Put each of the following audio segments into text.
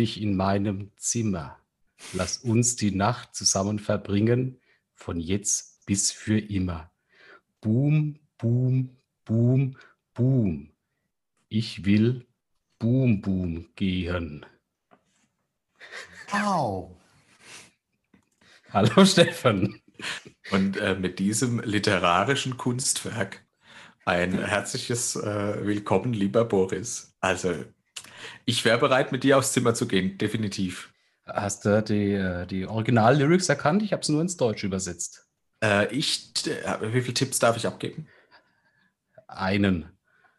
dich in meinem Zimmer. Lass uns die Nacht zusammen verbringen, von jetzt bis für immer. Boom, boom, boom, boom. Ich will boom, boom gehen. Au. Hallo Stefan. Und äh, mit diesem literarischen Kunstwerk ein herzliches äh, Willkommen, lieber Boris. Also, ich wäre bereit, mit dir aufs Zimmer zu gehen, definitiv. Hast du die, äh, die Original-Lyrics erkannt? Ich habe es nur ins Deutsch übersetzt. Äh, ich, äh, wie viele Tipps darf ich abgeben? Einen.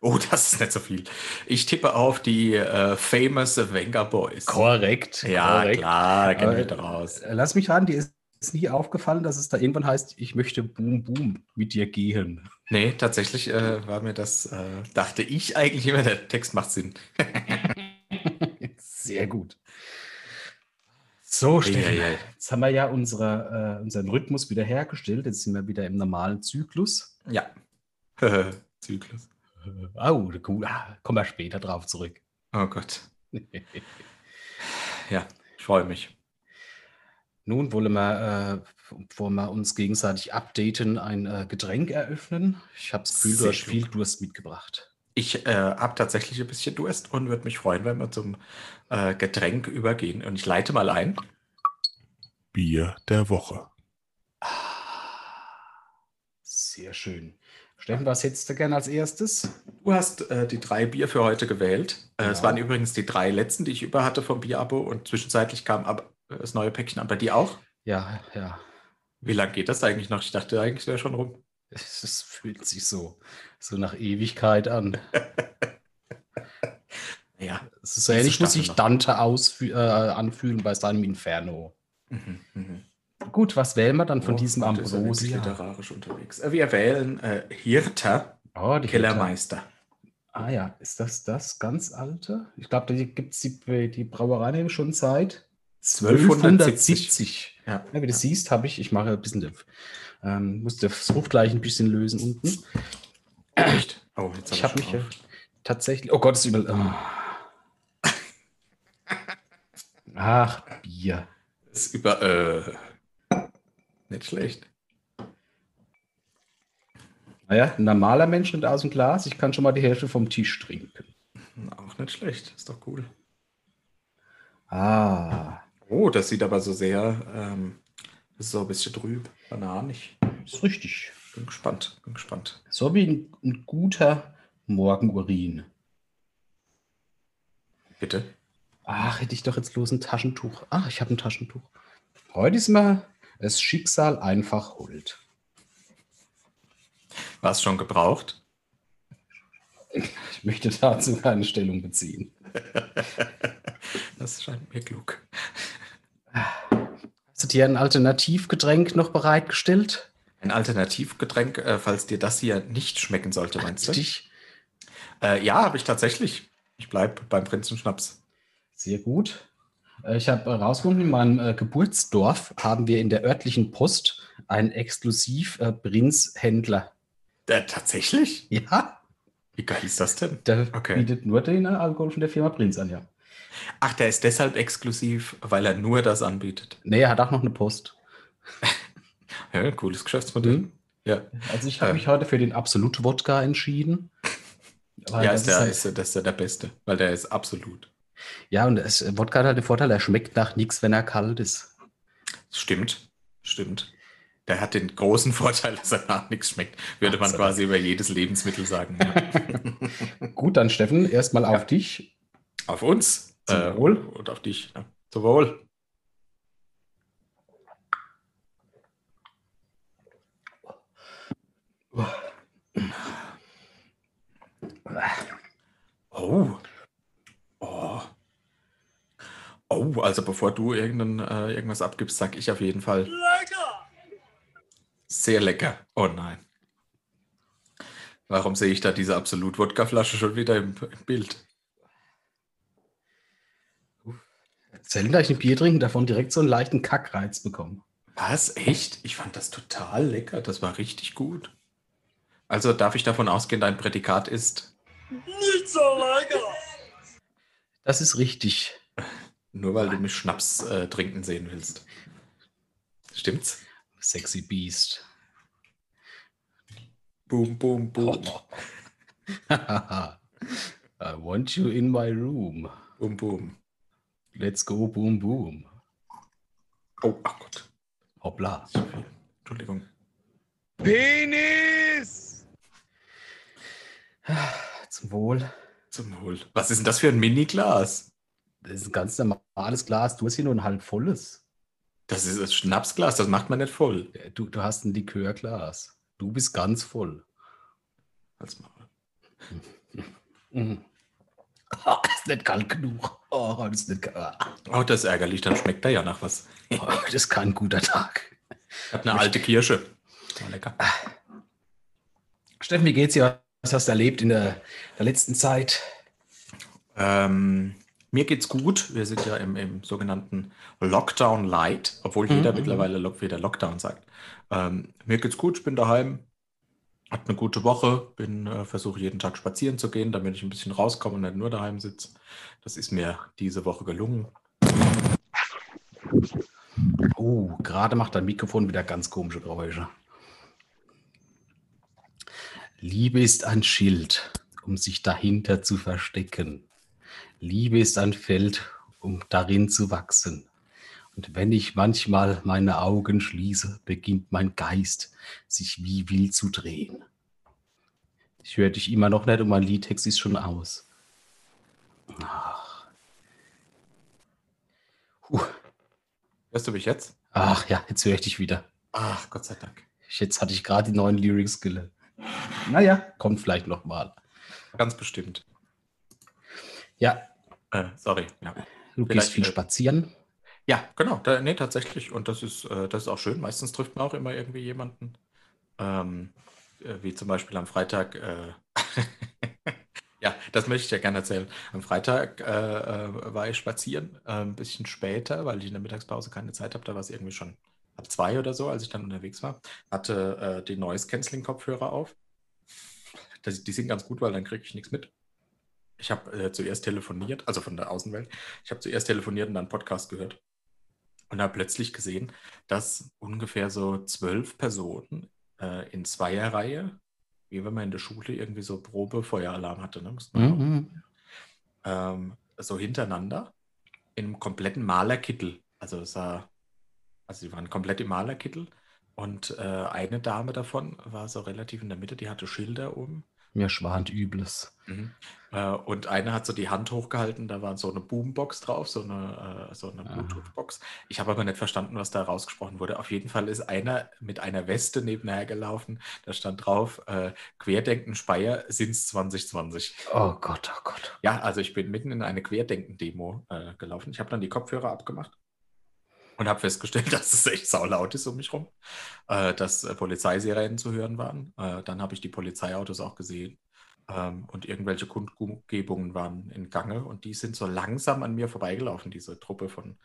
Oh, das ist nicht so viel. Ich tippe auf die äh, famous Wenger Boys. Korrekt. Ja, korrekt. klar, da Aber, kennt raus. äh, Lass mich ran, dir ist ist nie aufgefallen, dass es da irgendwann heißt, ich möchte Boom Boom mit dir gehen. Nee, tatsächlich äh, war mir das, äh, dachte ich eigentlich immer, der Text macht Sinn. Sehr gut. So, Steffen, Eieiei. jetzt haben wir ja unsere, äh, unseren Rhythmus wieder hergestellt. Jetzt sind wir wieder im normalen Zyklus. Ja. Zyklus. Oh, cool. Ah, kommen wir später drauf zurück. Oh Gott. Ja, ich freue mich. Nun wollen wir, äh, bevor wir uns gegenseitig updaten, ein äh, Getränk eröffnen. Ich habe das Gefühl, du hast viel Durst mitgebracht. Ich äh, habe tatsächlich ein bisschen Durst und würde mich freuen, wenn wir zum äh, Getränk übergehen. Und ich leite mal ein. Bier der Woche. Sehr schön. Steffen, was hättest du gern als erstes? Du hast äh, die drei Bier für heute gewählt. Äh, Es Ja. waren übrigens die drei letzten, die ich über hatte vom Bierabo und zwischenzeitlich kam ab, das neue Päckchen an. Bei dir auch? Ja, ja. Wie lange geht das eigentlich noch? Ich dachte eigentlich, wäre schon rum. Es, fühlt sich so, so nach Ewigkeit an. Ja. Es ist so ähnlich, muss sich. Dante äh, anfühlen bei seinem Inferno. Mhm, mhm. Gut, was wählen wir dann von Oh, diesem heute ist er Ambrosia? literarisch unterwegs. Äh, Wir wählen äh, Hirter, Oh, Kellermeister. Ah ja, ist das das ganz alte? Ich glaube, da gibt es die, die Brauerei nämlich schon seit 1270. Ja. Ja, wie du siehst, habe ich, ich mache ein bisschen, ähm, muss das Fruchtgleich ein bisschen lösen unten. Echt? Oh, jetzt Ich hab habe mich ja tatsächlich, oh Gott, ist über. Oh. Ach, Bier. Ist über. Äh, nicht schlecht. Naja, ein normaler Mensch nimmt aus dem Glas. Ich kann schon mal die Hälfte vom Tisch trinken. Auch nicht schlecht. Ist doch cool. Ah, Oh, das sieht aber so sehr. Ähm, das ist so ein bisschen trüb. Bananig. ist richtig. Bin gespannt. Bin gespannt. So wie ein, ein guter Morgenurin. Bitte. Ach, hätte ich doch jetzt bloß ein Taschentuch. Ach, ich habe ein Taschentuch. Heute ist mir das Schicksal einfach hold. War es schon gebraucht? Ich möchte dazu keine Stellung beziehen. Das scheint mir klug. Hast du dir ein Alternativgetränk noch bereitgestellt? Ein Alternativgetränk, äh, falls dir das hier nicht schmecken sollte, meinst du? Dich? Äh, ja, habe ich tatsächlich. Ich bleibe beim Prinzenschnaps. Sehr gut. Äh, Ich habe herausgefunden, in meinem äh, Geburtsdorf haben wir in der örtlichen Post einen exklusiv äh, Prinzhändler. Äh, tatsächlich? Ja, Wie geil ist das denn? der Okay. bietet nur den Alkohol von der Firma Prinz an, ja. Ach, der ist deshalb exklusiv, weil er nur das anbietet. Nee, er hat auch noch eine Post. Ja, cooles Geschäftsmodell. Mhm. Ja, Also ich habe Äh. mich heute für den Absolut-Wodka entschieden. Weil ja das ist der, halt- ist, das ist ja der Beste, weil der ist absolut. ja, und es, Wodka hat halt den Vorteil, er schmeckt nach nichts, wenn er kalt ist. Stimmt, stimmt. Der hat den großen Vorteil, dass er nach nichts schmeckt. Würde man Gott sei quasi über jedes Lebensmittel sagen. Ja. Gut, dann Steffen, erstmal auf dich. auf uns. Zum äh, Wohl. Und auf dich. Ja. Zum Wohl. Oh. Oh. Oh, also bevor du irgendein, äh, irgendwas abgibst, sag ich auf jeden Fall. Lecker! Sehr lecker. Oh nein. Warum sehe ich da diese Absolut-Wodka-Flasche schon wieder im, im Bild? Selten, ich ein Bier trinken, davon direkt so einen leichten Kackreiz bekommen. Was? Echt? Ich fand das total lecker. Das war richtig gut. Also darf ich davon ausgehen, dein Prädikat ist Nicht so lecker. Das ist richtig. Nur weil du mich Schnaps äh, trinken sehen willst. Stimmt's? Sexy Beast. Boom, boom, boom. I want you in my room. Boom, boom. Let's go, boom, boom. Oh, ach Gott. Hoppla. Entschuldigung. Penis. Zum Wohl. Zum Wohl. Was ist denn das für ein Mini-Glas? Das ist ein ganz normales Glas. Du hast hier nur ein halb volles. Das ist ein Schnapsglas, das macht man nicht voll. Du, du hast ein Likörglas. Du bist ganz voll. Als. Mhm. Oh, ist nicht kalt genug. Oh, das ist, nicht, kalt. Oh, das ist ärgerlich, dann schmeckt er ja nach was. oh, das ist kein guter Tag. Ich habe eine alte Kirsche. War lecker. Steffen, wie geht's dir? Was hast du erlebt in der, der letzten Zeit? Ähm, mir geht's gut. Wir sind ja im, im sogenannten Lockdown Light, obwohl Mhm, jeder mhm. mittlerweile Lock, wieder Lockdown sagt. Ähm, mir geht's gut, ich bin daheim. Hat eine gute Woche, bin äh, versuche jeden Tag spazieren zu gehen, damit ich ein bisschen rauskomme und nicht nur daheim sitze. Das ist mir diese Woche gelungen. Oh, gerade macht dein Mikrofon wieder ganz komische Geräusche. Liebe ist ein Schild, um sich dahinter zu verstecken. Liebe ist ein Feld, um darin zu wachsen. Und wenn ich manchmal meine Augen schließe, beginnt mein Geist sich wie wild zu drehen. Ich höre dich immer noch nicht und mein Liedtext ist schon aus. Ach. Puh. Hörst du mich jetzt? Ach ja, jetzt höre ich dich wieder. Ach, Gott sei Dank. Jetzt hatte ich gerade die neuen Lyrics gelernt. Naja, kommt vielleicht noch mal. Ganz bestimmt. Ja, Äh, sorry. Ja. du Vielleicht, gehst viel spazieren. Ja, genau. Da, nee, tatsächlich. Und das ist, äh, das ist auch schön. Meistens trifft man auch immer irgendwie jemanden. Ähm, äh, wie zum Beispiel am Freitag. Äh, ja, das möchte ich ja gerne erzählen. Am Freitag äh, äh, war ich spazieren, äh, ein bisschen später, weil ich in der Mittagspause keine Zeit habe. Da war es irgendwie schon ab zwei oder so, als ich dann unterwegs war. Hatte die Noise-Canceling-Kopfhörer auf. Das, die sind ganz gut, weil dann kriege ich nichts mit. Ich habe zuerst telefoniert, also von der Außenwelt. Ich habe zuerst telefoniert und dann Podcast gehört. Und habe plötzlich gesehen, dass ungefähr so zwölf Personen äh, in Zweierreihe, wie wenn man in der Schule irgendwie so Probe-Feueralarm hatte, ne? Mhm. ähm, so hintereinander in einem kompletten Malerkittel. Also es war, also die waren komplett im Malerkittel. Und äh, eine Dame davon war so relativ in der Mitte, die hatte Schilder um. Mir schwant Übles. Mhm. Äh, und eine hat so die Hand hochgehalten, da war so eine Boombox drauf, so eine, äh, so eine Aha. Bluetooth-Box. Ich habe aber nicht verstanden, was da rausgesprochen wurde. Auf jeden Fall ist einer mit einer Weste nebenher gelaufen. Da stand drauf, äh, Querdenken Speyer sind's 2020. Oh Gott, oh Gott. Ja, also ich bin mitten in eine Querdenken-Demo äh, gelaufen. Ich habe dann die Kopfhörer abgemacht und habe festgestellt, dass es echt saulaut ist um mich rum, äh, dass äh, Polizeisirenen zu hören waren. Äh, dann habe ich die Polizeiautos auch gesehen ähm, und irgendwelche Kundgebungen waren in Gange und die sind so langsam an mir vorbeigelaufen, diese Truppe von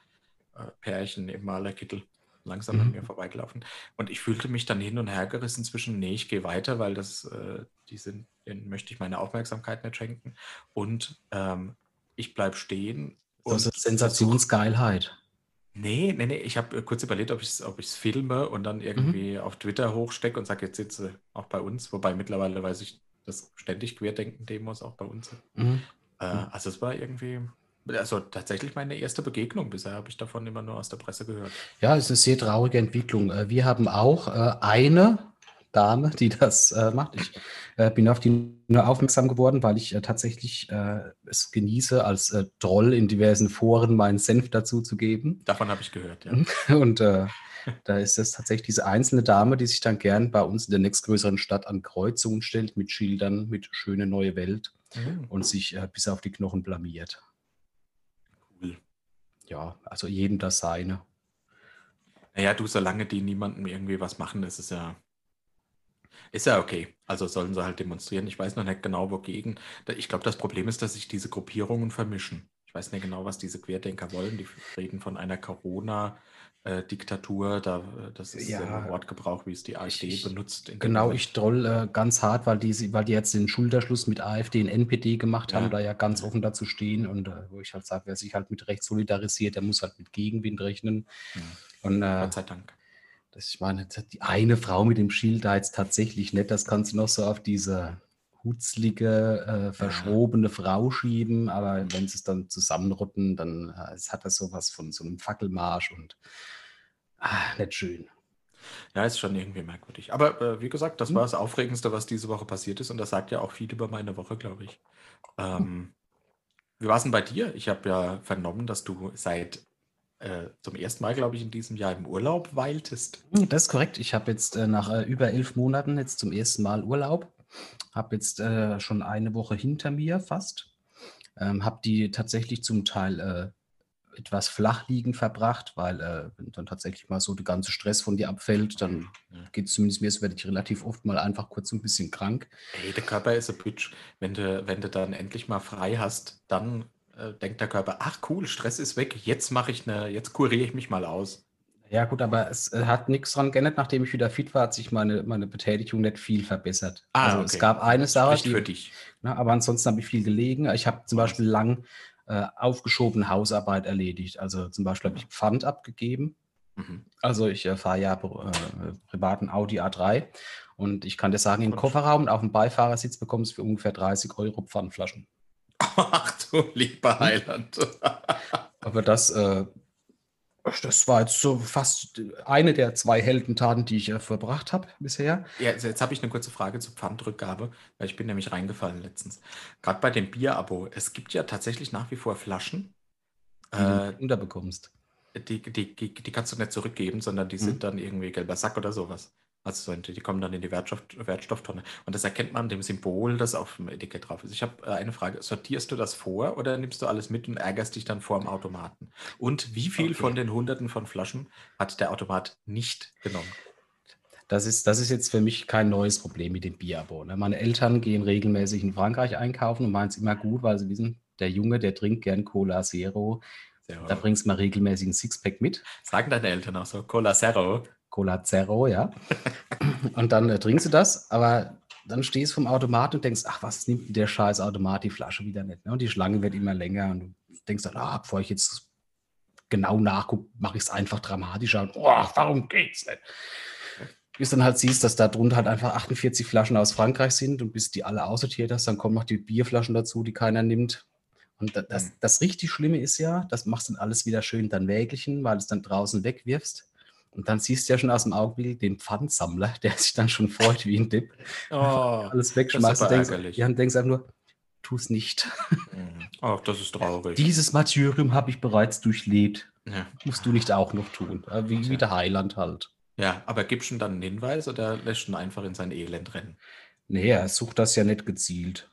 äh, Pärchen im Malerkittel. Langsam an Mhm. mir vorbeigelaufen. Und ich fühlte mich dann hin und her gerissen zwischen, nee, ich gehe weiter, weil das, äh, die sind, denen möchte ich meine Aufmerksamkeit nicht schenken. Und ähm, ich bleibe stehen. Und ist Sensationsgeilheit. Nee, nee, nee. Ich habe kurz überlegt, ob ich es ob ich's filme und dann irgendwie auf Twitter hochstecke und sage, jetzt sitze auch bei uns. Wobei mittlerweile weiß ich, dass ständig Querdenken-Demos auch bei uns sind. Mhm. Äh, also es war irgendwie, also tatsächlich meine erste Begegnung. Bisher habe ich davon immer nur aus der Presse gehört. Ja, es ist eine sehr traurige Entwicklung. Äh, Wir haben auch äh, eine Dame, die das äh, macht. Ich äh, bin auf die nur aufmerksam geworden, weil ich äh, tatsächlich äh, es genieße, als äh, Troll in diversen Foren meinen Senf dazu zu geben. Davon habe ich gehört, ja. Und äh, da ist es tatsächlich diese einzelne Dame, die sich dann gern bei uns in der nächstgrößeren Stadt an Kreuzungen stellt mit Schildern, mit schöne neue Welt Mhm. und sich äh, bis auf die Knochen blamiert. Cool. Ja, also jedem das seine. Naja, du, solange die niemandem irgendwie was machen, ist es ja, ist ja okay. Also sollen sie halt demonstrieren. Ich weiß noch nicht genau, wogegen. Ich glaube, das Problem ist, dass sich diese Gruppierungen vermischen. Ich weiß nicht genau, was diese Querdenker wollen. Die reden von einer Corona- Diktatur, da, das ist ja, ein Wortgebrauch, wie es die AfD ich, benutzt. Genau, ich troll äh, ganz hart, weil die, weil die jetzt den Schulterschluss mit AfD und NPD gemacht ja. haben, da ja ganz offen dazu stehen und äh, wo ich halt sage, wer sich halt mit Recht solidarisiert, der muss halt mit Gegenwind rechnen. Ja. Und, äh, Gott sei Dank. Das, ich meine, die eine Frau mit dem Schild da jetzt tatsächlich nicht, das kannst du noch so auf diese hutzlige, äh, verschrobene Frau schieben, aber wenn sie es dann zusammenrotten, dann äh, es hat das sowas von so einem Fackelmarsch und ah, nicht schön. Ja, ist schon irgendwie merkwürdig. Aber äh, wie gesagt, das hm. war das Aufregendste, was diese Woche passiert ist und das sagt ja auch viel über meine Woche, glaube ich. Ähm, hm. Wie war es denn bei dir? Ich habe ja vernommen, dass du seit äh, zum ersten Mal, glaube ich, in diesem Jahr im Urlaub weiltest. Hm, das ist korrekt. Ich habe jetzt äh, nach äh, über elf Monaten jetzt zum ersten Mal Urlaub. Habe jetzt äh, schon eine Woche hinter mir fast. Ähm, habe die tatsächlich zum Teil äh, etwas flach liegen verbracht, weil äh, wenn dann tatsächlich mal so der ganze Stress von dir abfällt, dann ja. geht es zumindest mir, so werde ich relativ oft mal einfach kurz ein bisschen krank. Hey, der Körper ist ein Bitch. Wenn du, wenn du dann endlich mal frei hast, dann äh, denkt der Körper, ach cool, Stress ist weg, jetzt mache ich eine, jetzt kuriere ich mich mal aus. Ja, gut, aber es äh, hat nichts dran geändert. Nachdem ich wieder fit war, hat sich meine, meine Betätigung nicht viel verbessert. Ah, also okay. es gab eine Sache, die, für dich. Na, aber ansonsten habe ich viel gelegen. Ich habe zum Beispiel lang äh, aufgeschobene Hausarbeit erledigt. Also zum Beispiel habe ich Pfand abgegeben. Mhm. Also ich äh, fahre ja äh, privaten Audi A3 und ich kann dir sagen, im Kofferraum und auf dem Beifahrersitz bekommst du für ungefähr 30 Euro Pfandflaschen. Ach du lieber Heiland. aber das äh, das war jetzt so fast eine der zwei Heldentaten, die ich äh, verbracht habe bisher. Ja, also jetzt habe ich eine kurze Frage zur Pfandrückgabe, weil ich bin nämlich reingefallen letztens. Gerade bei dem Bierabo, es gibt ja tatsächlich nach wie vor Flaschen, die äh, du unterbekommst. Die, die, die, die, kannst du nicht zurückgeben, sondern die mhm. sind dann irgendwie gelber Sack oder sowas. Also die kommen dann in die Wertstoff, Wertstofftonne. Und das erkennt man dem Symbol, das auf dem Etikett drauf ist. Ich habe äh, eine Frage. Sortierst du das vor oder nimmst du alles mit und ärgerst dich dann vor dem Automaten? Und wie viel okay. von den Hunderten von Flaschen hat der Automat nicht genommen? Das ist, das ist jetzt für mich kein neues Problem mit dem Bierabo. Ne? Meine Eltern gehen regelmäßig in Frankreich einkaufen und meinen es immer gut, weil sie wissen, der Junge, der trinkt gern Cola Zero. Zero. Da bringst du mal regelmäßig ein Sixpack mit. Sagen deine Eltern auch so, Cola Zero? Cola Zero, ja. und dann äh, trinkst du das, aber dann stehst du vom Automat und denkst, ach, was nimmt der scheiß Automat die Flasche wieder nicht? Ne? Und die Schlange wird immer länger und du denkst dann, ah, bevor ich jetzt genau nachgucke, mache ich es einfach dramatischer und, oh, warum geht's nicht? Bis dann halt siehst, dass da drunter halt einfach 48 Flaschen aus Frankreich sind und bis die alle aussortiert hast, dann kommen noch die Bierflaschen dazu, die keiner nimmt. Und das, das, mhm. das richtig Schlimme ist ja, das machst dann alles wieder schön dann wäglichen, weil du es dann draußen wegwirfst. Und dann siehst du ja schon aus dem Augenblick den Pfandsammler, der sich dann schon freut wie ein Dipp. Oh, alles wegschmeißt. Und denkst, ja, und denkst einfach nur, tu es nicht. Mhm. Ach, das ist traurig. Dieses Martyrium habe ich bereits durchlebt. Ja. Musst du nicht auch noch tun. Wie, wie der Heiland halt. Ja, aber gibst du dann einen Hinweis oder lässt du ihn einfach in sein Elend rennen? Nee, er sucht das ja nicht gezielt.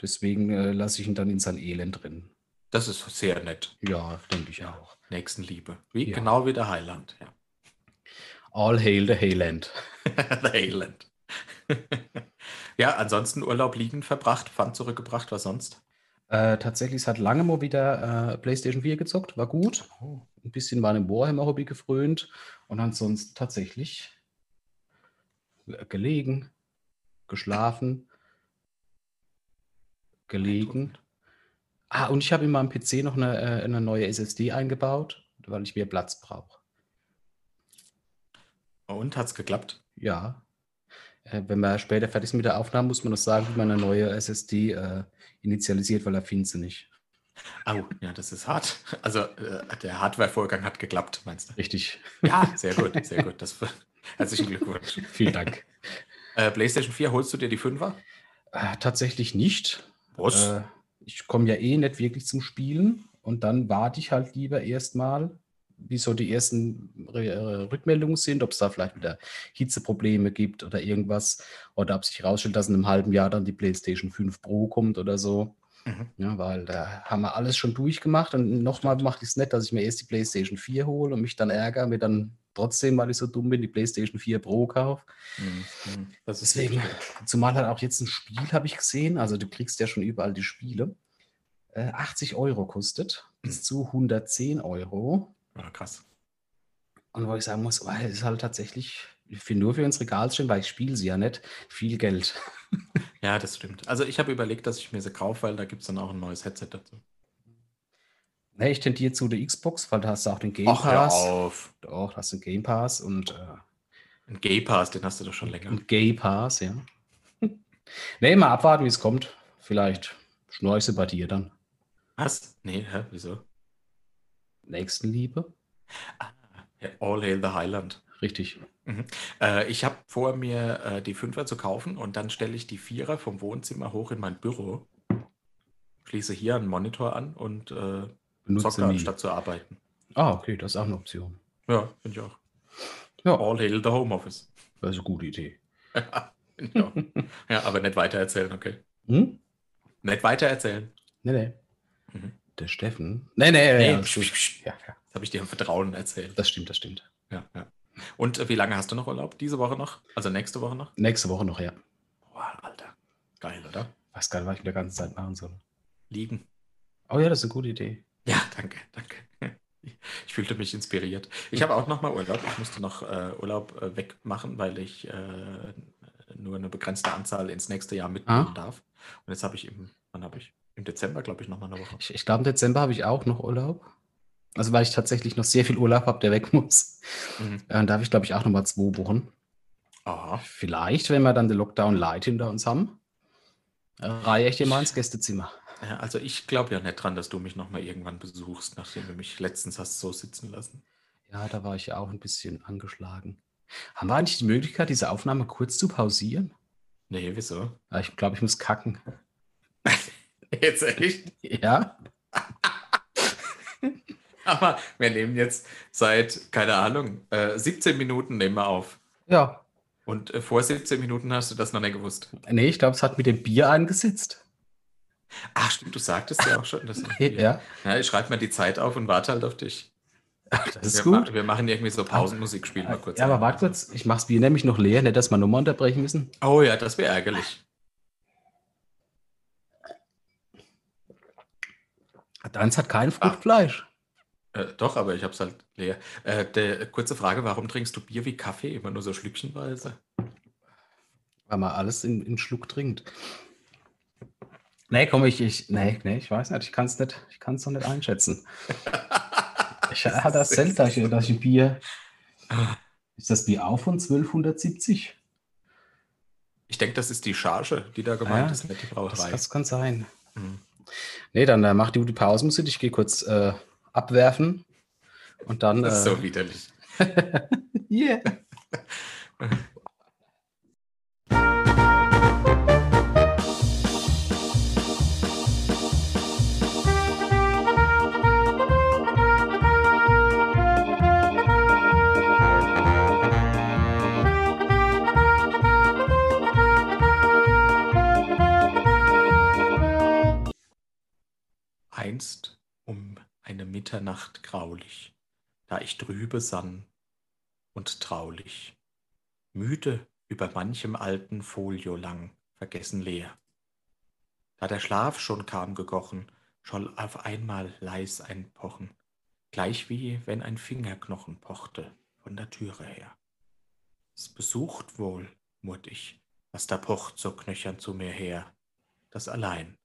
Deswegen äh, lasse ich ihn dann in sein Elend rennen. Das ist sehr nett. Ja, denke ich auch. Nächstenliebe. Wie, ja. Genau wie der Heiland, ja. All hail the Hayland. the Hayland. ja, ansonsten Urlaub liegend verbracht, Pfand zurückgebracht, was sonst? Äh, tatsächlich, es hat lange mal wieder äh, PlayStation 4 gezockt, war gut. Oh. Ein bisschen war im Warhammer-Hobby gefrönt und ansonsten tatsächlich gelegen, geschlafen, gelegen. Ah, und ich habe in meinem PC noch eine, äh, eine neue SSD eingebaut, weil ich mehr Platz brauche. Und hat es geklappt? Ja. Äh, wenn wir später fertig sind mit der Aufnahme, muss man noch sagen, wie man eine neue SSD äh, initialisiert, weil er findet sie nicht. Oh, ja, das ist hart. Also äh, der Hardware-Vorgang hat geklappt, meinst du? Richtig. Ja, sehr gut, sehr gut. Das, herzlichen Glückwunsch. Vielen Dank. Äh, PlayStation 4, holst du dir die 5er? Äh, tatsächlich nicht. Was? Ich komme ja eh nicht wirklich zum Spielen und dann warte ich halt lieber erstmal wie so die ersten äh, Rückmeldungen sind, ob es da vielleicht wieder Hitzeprobleme gibt oder irgendwas, oder ob sich herausstellt, dass in einem halben Jahr dann die PlayStation 5 Pro kommt oder so. Mhm. Ja, weil da haben wir alles schon durchgemacht und nochmal macht es nicht, dass ich mir erst die PlayStation 4 hole und mich dann ärgere, mir dann trotzdem, weil ich so dumm bin, die PlayStation 4 Pro kaufe. Mhm. Deswegen, zumal halt auch jetzt ein Spiel habe ich gesehen, also du kriegst ja schon überall die Spiele äh, 80 Euro kostet, bis zu 110 Euro. Ja, krass. Und wo ich sagen muss, weil es ist halt tatsächlich für nur für ins Regal stehen, weil ich spiele sie ja nicht, viel Geld. Ja, das stimmt. Also ich habe überlegt, dass ich mir sie kaufe, weil da gibt es dann auch ein neues Headset dazu. Nee, ich tendiere zu der Xbox, weil da hast du auch den Game hör Pass. auf. Doch, da hast du den Game Pass und äh, Ein Gay Pass, den hast du doch schon länger. einen Gay Pass, ja. nee, mal abwarten, wie es kommt. Vielleicht schneue ich sie bei dir dann. Was? Nee, hä? Wieso? Nächstenliebe? Ja, All Hail the Highland. Richtig. Äh, ich habe vor, mir äh, die Fünfer zu kaufen und dann stelle ich die Vierer vom Wohnzimmer hoch in mein Büro, schließe hier einen Monitor an und äh, Benutze zocke anstatt zu arbeiten. Ah, okay, das ist auch eine Option. Ja, finde ich auch. Ja, All Hail the Homeoffice. das ist eine gute Idee. Ja, aber nicht weitererzählen, okay. Hm? Nicht weitererzählen. Nee, nee. Mhm. Der Steffen. Nee, nee, Nee, ja, ja, ja, Das habe ich dir im Vertrauen erzählt. das stimmt, das stimmt. Ja, ja. Und äh, wie lange hast du noch Urlaub? Diese Woche noch? Also nächste Woche noch? Nächste Woche noch, ja. Boah, Alter. Geil, oder? Weiß gar nicht, was ich mit der ganzen Zeit machen soll. Liegen. Oh ja, das ist eine gute Idee. Ja, danke, danke. Ich fühlte mich inspiriert. Ich habe auch noch mal Urlaub. Ich musste noch äh, Urlaub äh, wegmachen, weil ich äh, nur eine begrenzte Anzahl ins nächste Jahr mitnehmen Ah. darf. Und jetzt habe ich im, wann habe ich? Im Dezember, glaube ich, noch mal eine Woche. Ich, ich glaube, im Dezember habe ich auch noch Urlaub. Also, weil ich tatsächlich noch sehr viel Urlaub habe, der weg muss. Mhm. Äh, da habe ich, glaube ich, auch noch mal zwei Wochen. Aha. Vielleicht, wenn wir dann den Lockdown Light hinter uns haben, äh, reihe ich dir mal ins Gästezimmer. Ja, also ich glaube ja nicht dran, dass du mich noch mal irgendwann besuchst, nachdem du mich letztens hast so sitzen lassen. Ja, da war ich ja auch ein bisschen angeschlagen. Haben wir eigentlich die Möglichkeit, diese Aufnahme kurz zu pausieren? Nee, wieso? Ja, ich glaube, ich muss kacken. Jetzt echt? Ja? Aber wir nehmen jetzt seit, keine Ahnung, äh, 17 Minuten nehmen wir auf. Ja. Und äh, vor 17 Minuten hast du das noch nicht gewusst. Nee, ich glaube, es hat mit dem Bier eingesetzt. Ach, stimmt, du sagtest ja auch schon. Dass Ja, ja ich schreibe mir die Zeit auf und warte halt auf dich. das ist wir, gut. ma- wir machen irgendwie so Pausenmusik, spielen mal kurz. Ja, aber warte kurz, ich mach's Bier nämlich noch leer, nicht, dass wir nochmal unterbrechen müssen. Oh ja, das wäre ärgerlich. Deins hat kein Fruchtfleisch. Äh, doch, aber ich habe es halt leer. Äh, der, kurze Frage, warum trinkst du Bier wie Kaffee? Immer nur so schlückchenweise? Weil man alles in, in Schluck trinkt. Nee, komm, ich, ich, nee, nee, ich weiß nicht, ich kann es nicht, ich kann es noch nicht einschätzen. Ich hatte das selten, dass ich, dass ich Bier. Ist das Bier auch von 1270? Ich denke, das ist die Charge, die da gemeint Ja, ist, nicht die Das, Brauerei. das kann sein. Mhm. Nee, dann äh, mach die gute Pausenmusik. Ich gehe kurz äh, abwerfen und dann. Das ist äh, so widerlich. yeah. Einst um eine Mitternacht graulich, da ich trübe sann und traulich, müde über manchem alten Folio lang, vergessen leer. Da der Schlaf schon kam gegochen, scholl auf einmal leis ein Pochen, gleich wie wenn ein Fingerknochen pochte von der Türe her. Es besucht wohl, murrt ich, was da pocht so knöchern zu mir her, das allein,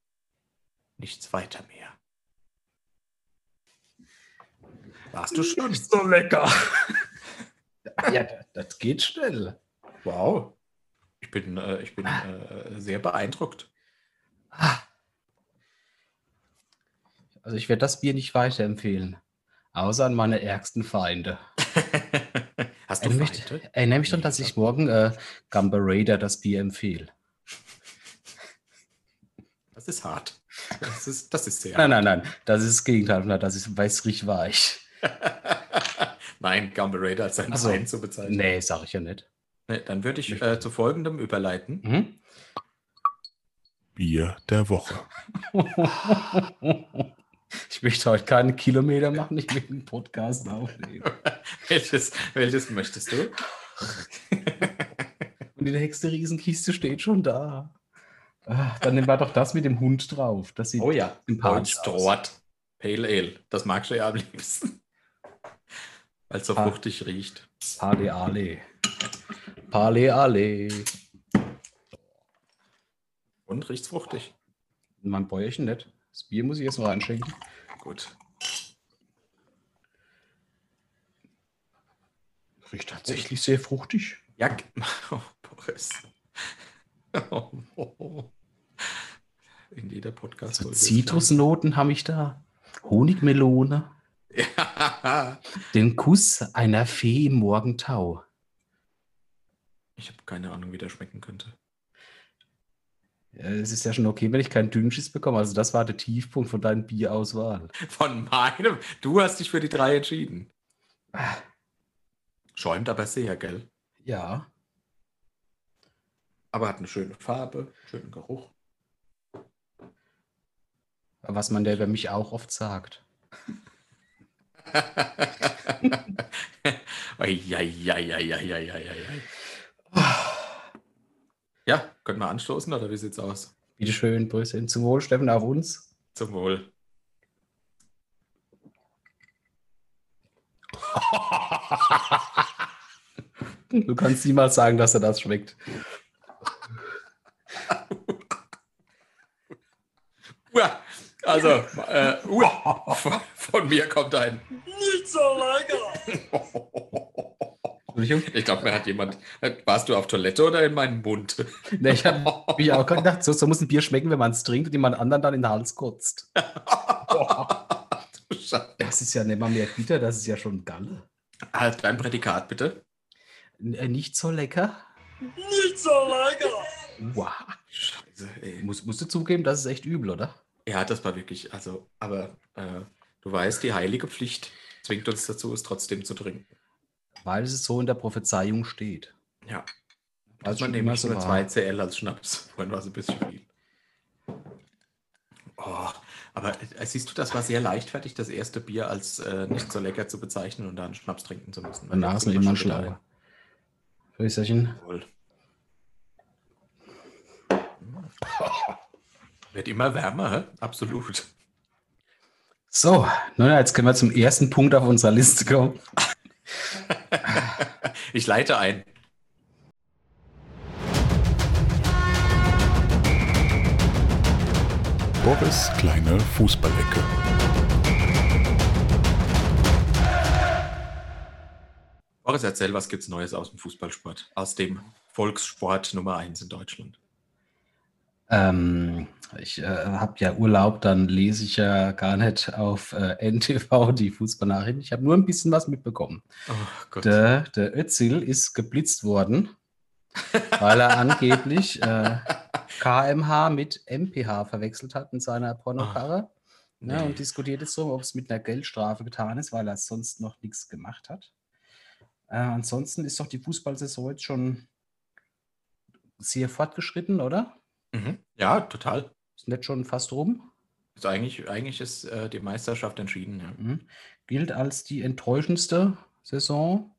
nichts weiter mehr. Warst du schon? so lecker. ja, das, das geht schnell. Wow. Ich bin, äh, ich bin äh, sehr beeindruckt. Also ich werde das Bier nicht weiterempfehlen. Außer an meine ärgsten Feinde. Hast du Erinnere mich, erinnere mich daran, dass ich morgen äh, Gamba Raider das Bier empfehle. Das ist hart. Das ist, das ist sehr Nein, nein, nein. Das ist das Gegenteil. Das ist wässrig weich. Nein, Gumble Raider als ein Ach so. Feind zu bezeichnen. Nee, sag ich ja nicht. Nee, dann würde ich äh, zu folgendem überleiten. Hm? Bier der Woche. Ich möchte heute keinen Kilometer machen, ich will einen Podcast aufnehmen. welches, welches möchtest du? Und die nächste Riesenkiste steht schon da. Ah, dann nehmen wir doch das mit dem Hund drauf. Das sieht Oh ja, sympathisch aus. Dort. Pale Ale. Das magst du ja am liebsten. Weil es so fruchtig riecht. Pale Ale. Pale Ale. Und riecht's fruchtig. Mein Bäuerchen nicht. Das Bier muss ich jetzt noch reinschenken. Gut. Riecht tatsächlich sehr fruchtig. Ja, oh, Boris. In jeder podcast So Zitrusnoten habe ich da. Honigmelone. Ja. Den Kuss einer Fee im Morgentau. Ich habe keine Ahnung, wie der schmecken könnte. Es ist ja schon okay, wenn ich keinen Dünnschiss bekomme. Also das war der Tiefpunkt von deiner Bierauswahl. Von meinem. Du hast dich für die drei entschieden. Schäumt aber sehr, gell? Ja. Aber hat eine schöne Farbe, schönen Geruch. Was man ja über mich auch oft sagt. Ja, können wir anstoßen oder wie sieht's aus? Bitte schön, Brüssel. Zum Wohl, Steffen, auf uns. Zum Wohl. Du kannst niemals sagen, dass er das schmeckt. Uah, also, äh, uah, von, mir kommt ein. Nicht so lecker. Ich glaube, mir hat jemand. Warst du auf Toilette oder in meinem Mund? Nee, ich habe mich auch gerade gedacht, so, so muss ein Bier schmecken, wenn man es trinkt und jemand anderen dann in den Hals kotzt. Du Scheiße. Das ist ja nicht mal mehr bitter, das ist ja schon Galle. Halt dein Prädikat bitte. N äh, nicht so lecker. Nicht so lecker. Wow. Scheiße, ey. Muss, musst du zugeben, das ist echt übel, oder? Ja, das war wirklich, also, aber äh, du weißt, die heilige Pflicht zwingt uns dazu, es trotzdem zu trinken. Weil es so in der Prophezeiung steht. Ja. Also es man schon nehme immer ich so nur war. 2 CL als Schnaps. Vorhin war es ein bisschen viel. Oh, aber äh, siehst du, das war sehr leichtfertig, das erste Bier als äh, nicht so lecker zu bezeichnen und dann Schnaps trinken zu müssen. Danach ist man immer schlauer. Prösterchen. Wohl. Wird immer wärmer, absolut. So, nun, jetzt können wir zum ersten Punkt auf unserer Liste kommen. Ich leite ein. Boris kleine Fußballecke. Boris, erzähl, was gibt's Neues aus dem Fußballsport? Aus dem Volkssport Nummer 1 in Deutschland. Ähm, ich äh, habe ja Urlaub, dann lese ich ja gar nicht auf äh, NTV die Fußballnachrichten. Ich habe nur ein bisschen was mitbekommen. Oh Gott. Der, der Özil ist geblitzt worden, weil er angeblich äh, KMH mit MPH verwechselt hat in seiner Pornokarre. Ja, Nee. und diskutiert jetzt so, ob es mit einer Geldstrafe getan ist, weil er sonst noch nichts gemacht hat. Äh, ansonsten ist doch die Fußballsaison jetzt schon sehr fortgeschritten, oder? Mhm. Ja, total. Ist nicht schon fast rum? Also eigentlich, eigentlich ist äh, die Meisterschaft entschieden. Ja. Mhm. Gilt als die enttäuschendste Saison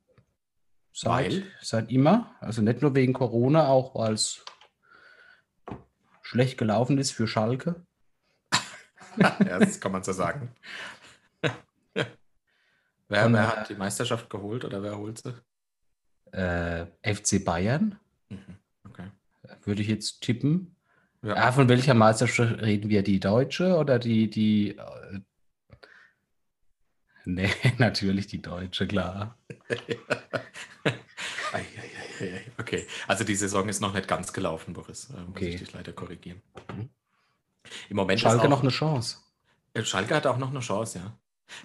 seit, Weil? seit immer. Also nicht nur wegen Corona, auch weil es schlecht gelaufen ist für Schalke. ja, das kann man so sagen. wer, wer äh, hat die Meisterschaft geholt oder wer holt sie? Äh, FC Bayern, Mhm. Okay. würde ich jetzt tippen. Ja. Ja, von welcher Meisterschaft reden wir? Die deutsche oder die, die. Äh, nee, natürlich die deutsche, klar. Okay, also die Saison ist noch nicht ganz gelaufen, Boris. Äh, muss Okay. ich dich leider korrigieren. Mhm. Im Moment Schalke ist auch, noch eine Chance. Äh, Schalke hat auch noch eine Chance, ja.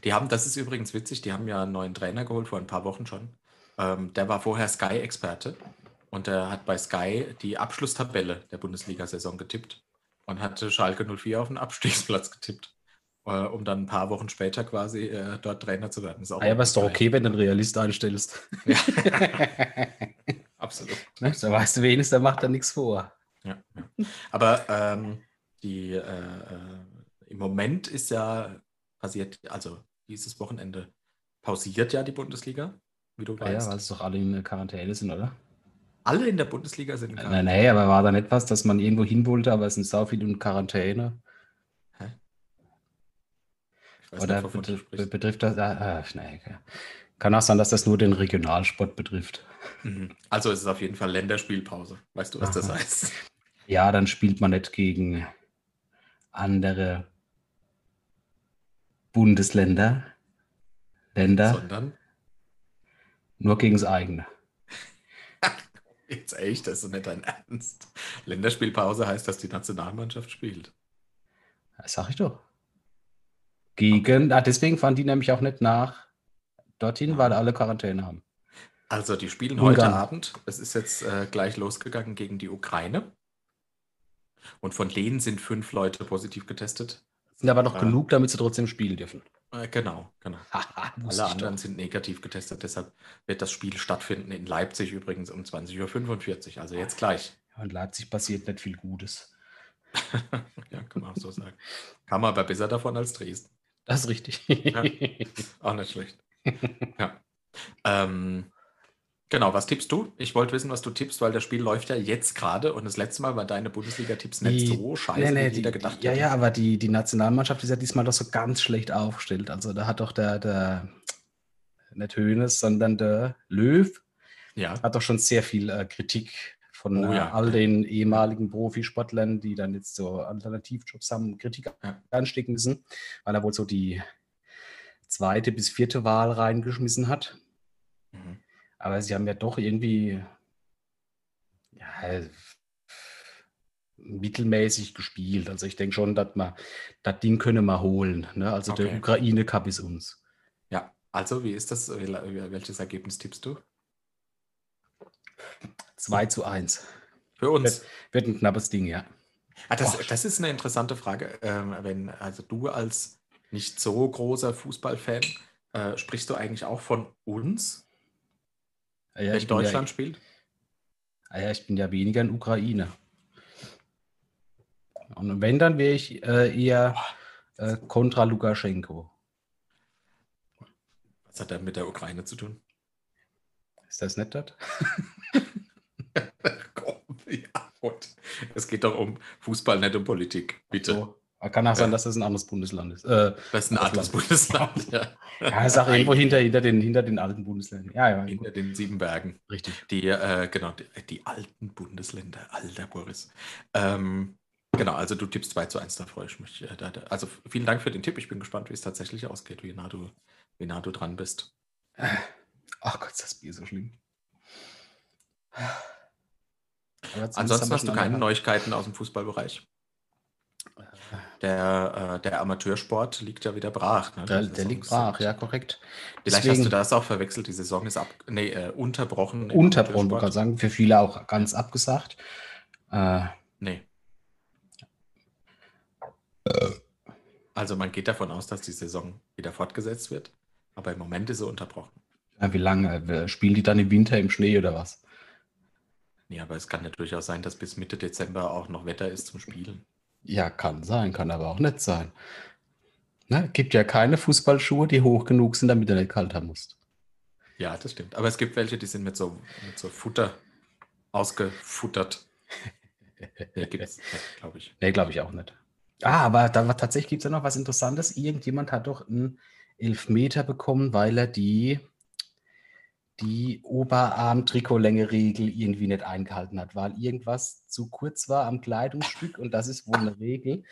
Die haben, das ist übrigens witzig, die haben ja einen neuen Trainer geholt vor ein paar Wochen schon. Ähm, der war vorher Sky-Experte und der hat bei Sky die Abschlusstabelle der Bundesliga-Saison getippt und hatte Schalke 04 auf den Abstiegsplatz getippt, äh, um dann ein paar Wochen später quasi äh, dort Trainer zu werden. Ist auch Ah, ja, aber ist doch okay, wenn du einen Realist einstellst. Ja. Absolut. Ne? Da weißt du wenigstens, da macht er nichts vor. Ja, ja. Aber ähm, die, äh, äh, im Moment ist ja passiert, also dieses Wochenende pausiert ja die Bundesliga, wie du Ah ja, weißt. weil es doch alle in Quarantäne sind, oder? Alle in der Bundesliga sind in Nein, nein, aber war da nicht was, dass man irgendwo hin wollte, aber es sind sau viele in Quarantäne? Weiß Oder nicht, wovon du betrifft, das? Ah, ah, nee, okay. Kann auch sein, dass das nur den Regionalsport betrifft. Mhm. Also es ist auf jeden Fall Länderspielpause. Weißt du, was das Aha. heißt? Ja, dann spielt man nicht gegen andere Bundesländer, Länder, Sondern, nur gegen das eigene. Jetzt echt, das ist nicht dein Ernst. Länderspielpause heißt, dass die Nationalmannschaft spielt. Das sag ich doch. Gegen, ah, deswegen fahren die nämlich auch nicht nach dorthin, weil alle Quarantäne haben. Also die spielen Ungarn. heute Abend. Es ist jetzt äh, gleich losgegangen gegen die Ukraine. Und von denen sind fünf Leute positiv getestet. Sind aber noch Ja. genug, damit sie trotzdem spielen dürfen. Äh, genau, genau. Alle anderen sind negativ getestet. Deshalb wird das Spiel stattfinden in Leipzig übrigens um 20.45 Uhr. Also jetzt gleich. Ja, In Leipzig passiert nicht viel Gutes. ja, kann man auch so sagen. Kam aber besser davon als Dresden. Das ist richtig. Ja. Auch nicht schlecht. ja. Ähm, genau, was tippst du? Ich wollte wissen, was du tippst, weil das Spiel läuft ja jetzt gerade und das letzte Mal war deine Bundesliga-Tipps nicht so scheiße, Nee, nee, wie jeder gedacht ja, hätte. ja, aber die, die Nationalmannschaft ist ja diesmal doch so ganz schlecht aufgestellt. Also da hat doch der, der nicht Hoeneß, sondern der Löw Ja, hat doch schon sehr viel äh, Kritik von Oh äh, ja. all den ehemaligen Profisportlern, die dann jetzt so Alternativjobs haben, Kritik Ja. anstecken müssen, weil er wohl so die zweite bis vierte Wahl reingeschmissen hat. Mhm. Aber sie haben ja doch irgendwie ja, mittelmäßig gespielt. Also ich denke schon, dass man das Ding könne man holen. Ne? Also der Okay. Ukraine Cup ist uns. ja. Also, wie ist das? Wel- Welches Ergebnis tippst du? 2 zu 1. Für uns. Wird ein knappes Ding, ja. Ah, das, das ist eine interessante Frage. Ähm, wenn, also du als nicht so großer Fußballfan, äh, sprichst du eigentlich auch von uns, Ja, wenn Deutschland spielt? Ja, ah ja, ich bin ja weniger in Ukraine. Und wenn, dann wäre ich äh, eher äh, kontra Lukaschenko. Was hat er mit der Ukraine zu tun? Ist das nicht das? Ja, gut. Es geht doch um Fußball, nicht um Politik. Bitte. So. Kann auch sein, dass das ein anderes Bundesland ist. Äh, Das ist ein anderes Bundesland. Ja. ja, ist auch irgendwo hinter, hinter, den, hinter den alten Bundesländern. Ja, ja, Hinter gut. den sieben Bergen. richtig. Die, äh, genau, die, die alten Bundesländer. Alter Boris. Ähm, genau, also du tippst 2 zu 1, da freue ich mich. Äh, da, da, also vielen Dank für den Tipp. Ich bin gespannt, wie es tatsächlich ausgeht, wie nah du, wie nah du dran bist. Ach Gott, ist das Bier so schlimm. Ansonsten hast du keine eine- Neuigkeiten aus dem Fußballbereich. Der, äh, der Amateursport liegt ja wieder brach. Ne? Der, der liegt brach, ja, korrekt. Vielleicht Deswegen- hast du das auch verwechselt. Die Saison ist ab, nee, äh, unterbrochen. Unterbrochen, wollte ich sagen, für viele auch ganz abgesagt. Äh, Nee. Also man geht davon aus, dass die Saison wieder fortgesetzt wird, aber im Moment ist sie unterbrochen. ja, wie lange? Äh, Spielen die dann im Winter im Schnee oder was? Nee, aber es kann ja durchaus sein, dass bis Mitte Dezember auch noch Wetter ist zum Spielen. Ja, kann sein, kann aber auch nicht sein. Ne? Gibt ja keine Fußballschuhe, die hoch genug sind, damit du nicht kalt haben musst. Ja, das stimmt. Aber es gibt welche, die sind mit so, mit so Futter ausgefuttert. Nee, gibt's, glaube ich. Nee, glaube ich auch nicht. Ah, aber da war, tatsächlich gibt es ja noch was Interessantes. Irgendjemand hat doch einen Elfmeter bekommen, weil er die, die Oberarm-Trikotlänge-Regel irgendwie nicht eingehalten hat, weil irgendwas zu kurz war am Kleidungsstück und das ist wohl eine Regel,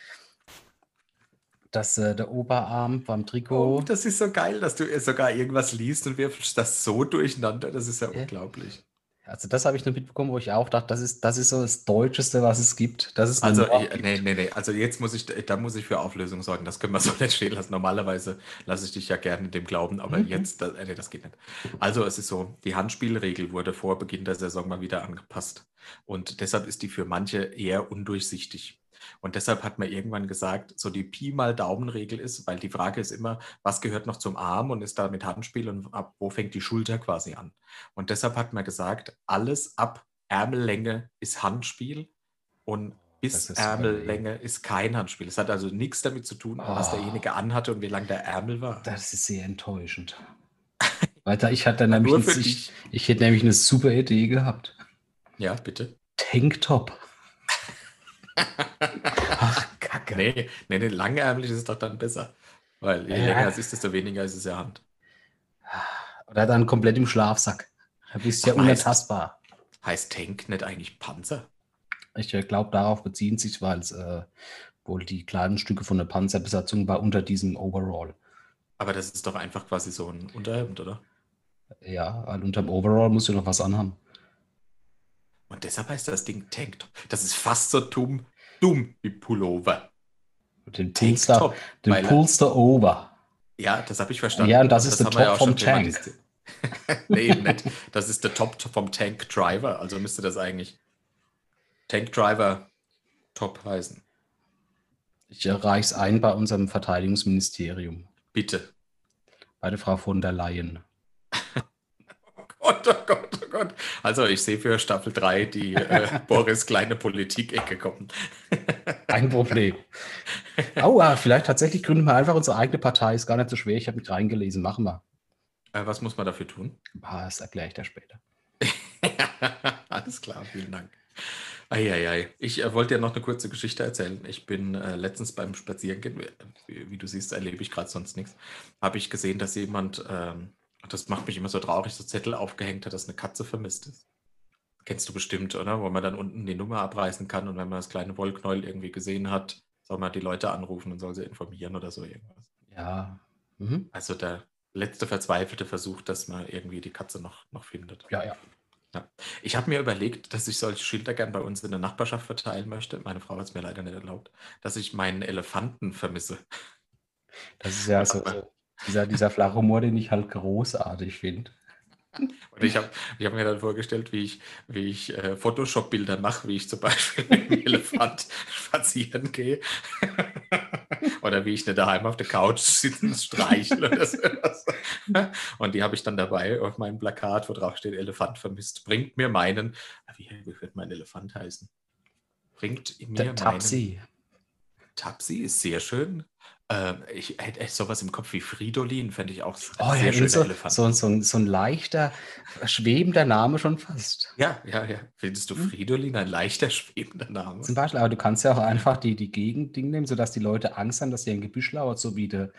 dass äh, der Oberarm beim Trikot. Oh, das ist so geil, dass du sogar irgendwas liest und wirfst das so durcheinander. Das ist ja, Ja. unglaublich. Also das habe ich nur mitbekommen, wo ich auch dachte, das ist, das ist so das Deutscheste, was es gibt. Das ist Also, ich, gibt. nee, nee, nee. Also jetzt muss ich, da muss ich für Auflösung sorgen. Das können wir so nicht stehen lassen. Normalerweise lasse ich dich ja gerne dem glauben, aber Mhm. jetzt, das, nee, das geht nicht. Also es ist so, die Handspielregel wurde vor Beginn der Saison mal wieder angepasst. Und deshalb ist die für manche eher undurchsichtig. Und deshalb hat man irgendwann gesagt, so die Pi mal Daumen-Regel ist, weil die Frage ist immer, was gehört noch zum Arm und ist da mit Handspiel und ab wo fängt die Schulter quasi an? Und deshalb hat man gesagt, alles ab Ärmellänge ist Handspiel und bis ist Ärmellänge ist kein Handspiel. Es hat also nichts damit zu tun, was Oh. derjenige anhatte und wie lang der Ärmel war. Das ist sehr enttäuschend. Weil da, ich hatte nämlich ein, ich, ich hätte nämlich eine super Idee gehabt. Ja, bitte. Tanktop. Ach, Kacke. Nee, nee, nee langärmlich ist es doch dann besser. Weil je Ja. länger es ist, desto weniger ist es ja Hand. Oder dann komplett im Schlafsack. Da bist du ja unantastbar. Heißt Tank nicht eigentlich Panzer? Ich glaube, darauf beziehen sich, weil es äh, wohl die kleinen Stücke von der Panzerbesatzung war unter diesem Overall. Aber das ist doch einfach quasi so ein Unterhemd, oder? Ja, weil unterm Overall musst du noch was anhaben. Und deshalb heißt das Ding Tanktop. Das ist fast so dumm, dumm wie Pullover. Den Pulster, Tanktop. den weil- Pulster Over. Ja, das habe ich verstanden. Ja, und das ist der Top vom Tank. nee, eben nicht. Das ist der Top vom Tank Driver. Also müsste das eigentlich Tank Driver Top heißen. Ich reiche es ein bei unserem Verteidigungsministerium. Bitte. Bei der Frau von der Leyen. Oh Gott, oh Gott, oh Gott. Also ich sehe für Staffel 3 die äh, Boris kleine Politik-Ecke kommen. Kein Problem. Aua, vielleicht tatsächlich gründen wir einfach unsere eigene Partei. Ist gar nicht so schwer. Ich habe mich reingelesen. Machen wir. Äh, was muss man dafür tun? Ah, das erkläre ich dir später. Alles klar, vielen Dank. Eieiei. Ich äh, wollte dir noch eine kurze Geschichte erzählen. Ich bin äh, letztens beim Spazierengehen, wie, wie du siehst, erlebe ich gerade sonst nichts, habe ich gesehen, dass jemand, ähm, das macht mich immer so traurig, so Zettel aufgehängt hat, dass eine Katze vermisst ist. Kennst du bestimmt, oder? Wo man dann unten die Nummer abreißen kann und wenn man das kleine Wollknäuel irgendwie gesehen hat, soll man die Leute anrufen und soll sie informieren oder so irgendwas. Ja. Mhm. Also der letzte verzweifelte Versuch, dass man irgendwie die Katze noch, noch findet. Ja, ja. Ich habe mir überlegt, dass ich solche Schilder gern bei uns in der Nachbarschaft verteilen möchte. Meine Frau hat es mir leider nicht erlaubt, dass ich meinen Elefanten vermisse. Das ist ja so, so dieser, dieser flache Humor, den ich halt großartig finde. Und ich habe ich hab mir dann vorgestellt, wie ich, wie ich äh, Photoshop-Bilder mache, wie ich zum Beispiel mit dem Elefant spazieren gehe. oder wie ich nicht daheim auf der Couch sitze und streichle oder sowas. Und die habe ich dann dabei auf meinem Plakat, wo drauf steht, Elefant vermisst. Bringt mir meinen, ah, wie, wie wird mein Elefant heißen? Bringt mir Der meinen Tapsi. Tapsi ist sehr schön. Ähm, ich hätte echt sowas im Kopf wie Fridolin, fände ich auch Oh ja, sehr so, schöner Elefant. so, so, ein, so ein leichter, schwebender Name schon fast. Ja, ja, ja. Findest Hm? du Fridolin ein leichter schwebender Name? Zum Beispiel, aber du kannst ja auch einfach die, die Gegend-Ding nehmen, sodass die Leute Angst haben, dass ihr ein Gebüsch lauert, so wie der,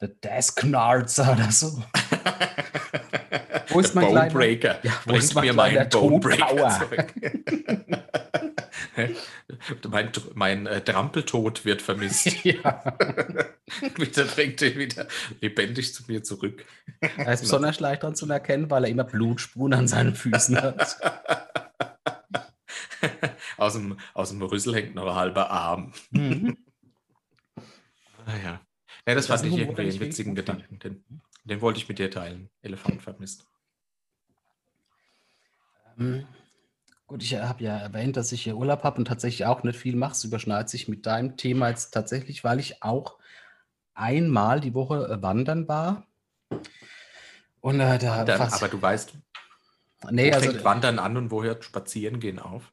der Desknarzer oder so. Wo ist mein Bonebreaker? Ja, wo Bringt ist mein mir meinen Bonebreaker zurück. mein mein äh, Trampeltod wird vermisst. ja. Bitte bringt ihn wieder lebendig zu mir zurück. Er ist besonders leicht daran zu erkennen, weil er immer Blutspuren an seinen Füßen hat. aus, dem, aus dem Rüssel hängt noch ein halber Arm. Mhm. Ah, ja. ja, das, Das fand ich irgendwie einen witzigen. Gedanken. Den, den wollte ich mit dir teilen. Elefant vermisst. Mhm. Gut, ich habe ja erwähnt, dass ich hier Urlaub habe und tatsächlich auch nicht viel mache. Es überschneidet sich mit deinem Thema jetzt tatsächlich, weil ich auch einmal die Woche äh, wandern war. Und äh, da Wandern, fast- aber du weißt, nee, wo also, fängt Wandern an und wo hört Spazierengehen auf?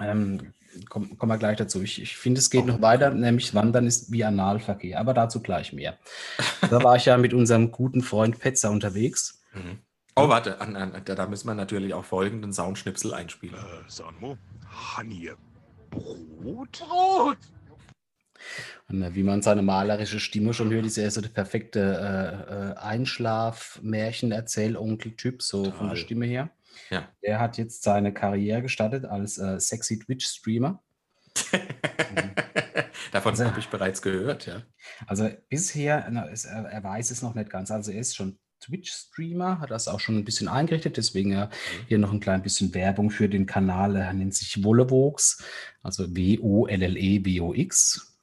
ähm, kommen komm wir gleich dazu. Ich, ich finde, es geht noch weiter, nämlich Wandern ist wie Analverkehr, aber dazu gleich mehr. Da war ich ja mit unserem guten Freund Petzer unterwegs. Mhm. Oh, warte, an, an, da, müssen wir natürlich auch folgenden Soundschnipsel einspielen. Äh, Sanmo, Honey, Brot? Brot! Und wie man seine malerische Stimme schon hört, ist er so der perfekte äh, äh, Einschlaf-Märchen-Erzähl-Onkel-Typ, so von Total. der Stimme her. Ja. Der hat jetzt seine Karriere gestartet als äh, sexy Twitch-Streamer. Davon Also- habe ich bereits gehört, ja. Also bisher, na, es, er, er weiß es noch nicht ganz. Also er ist schon Twitch-Streamer, hat das auch schon ein bisschen eingerichtet, deswegen ja hier noch ein klein bisschen Werbung für den Kanal. Er nennt sich Wollevox, also W-O-L-L-E-W-O-X.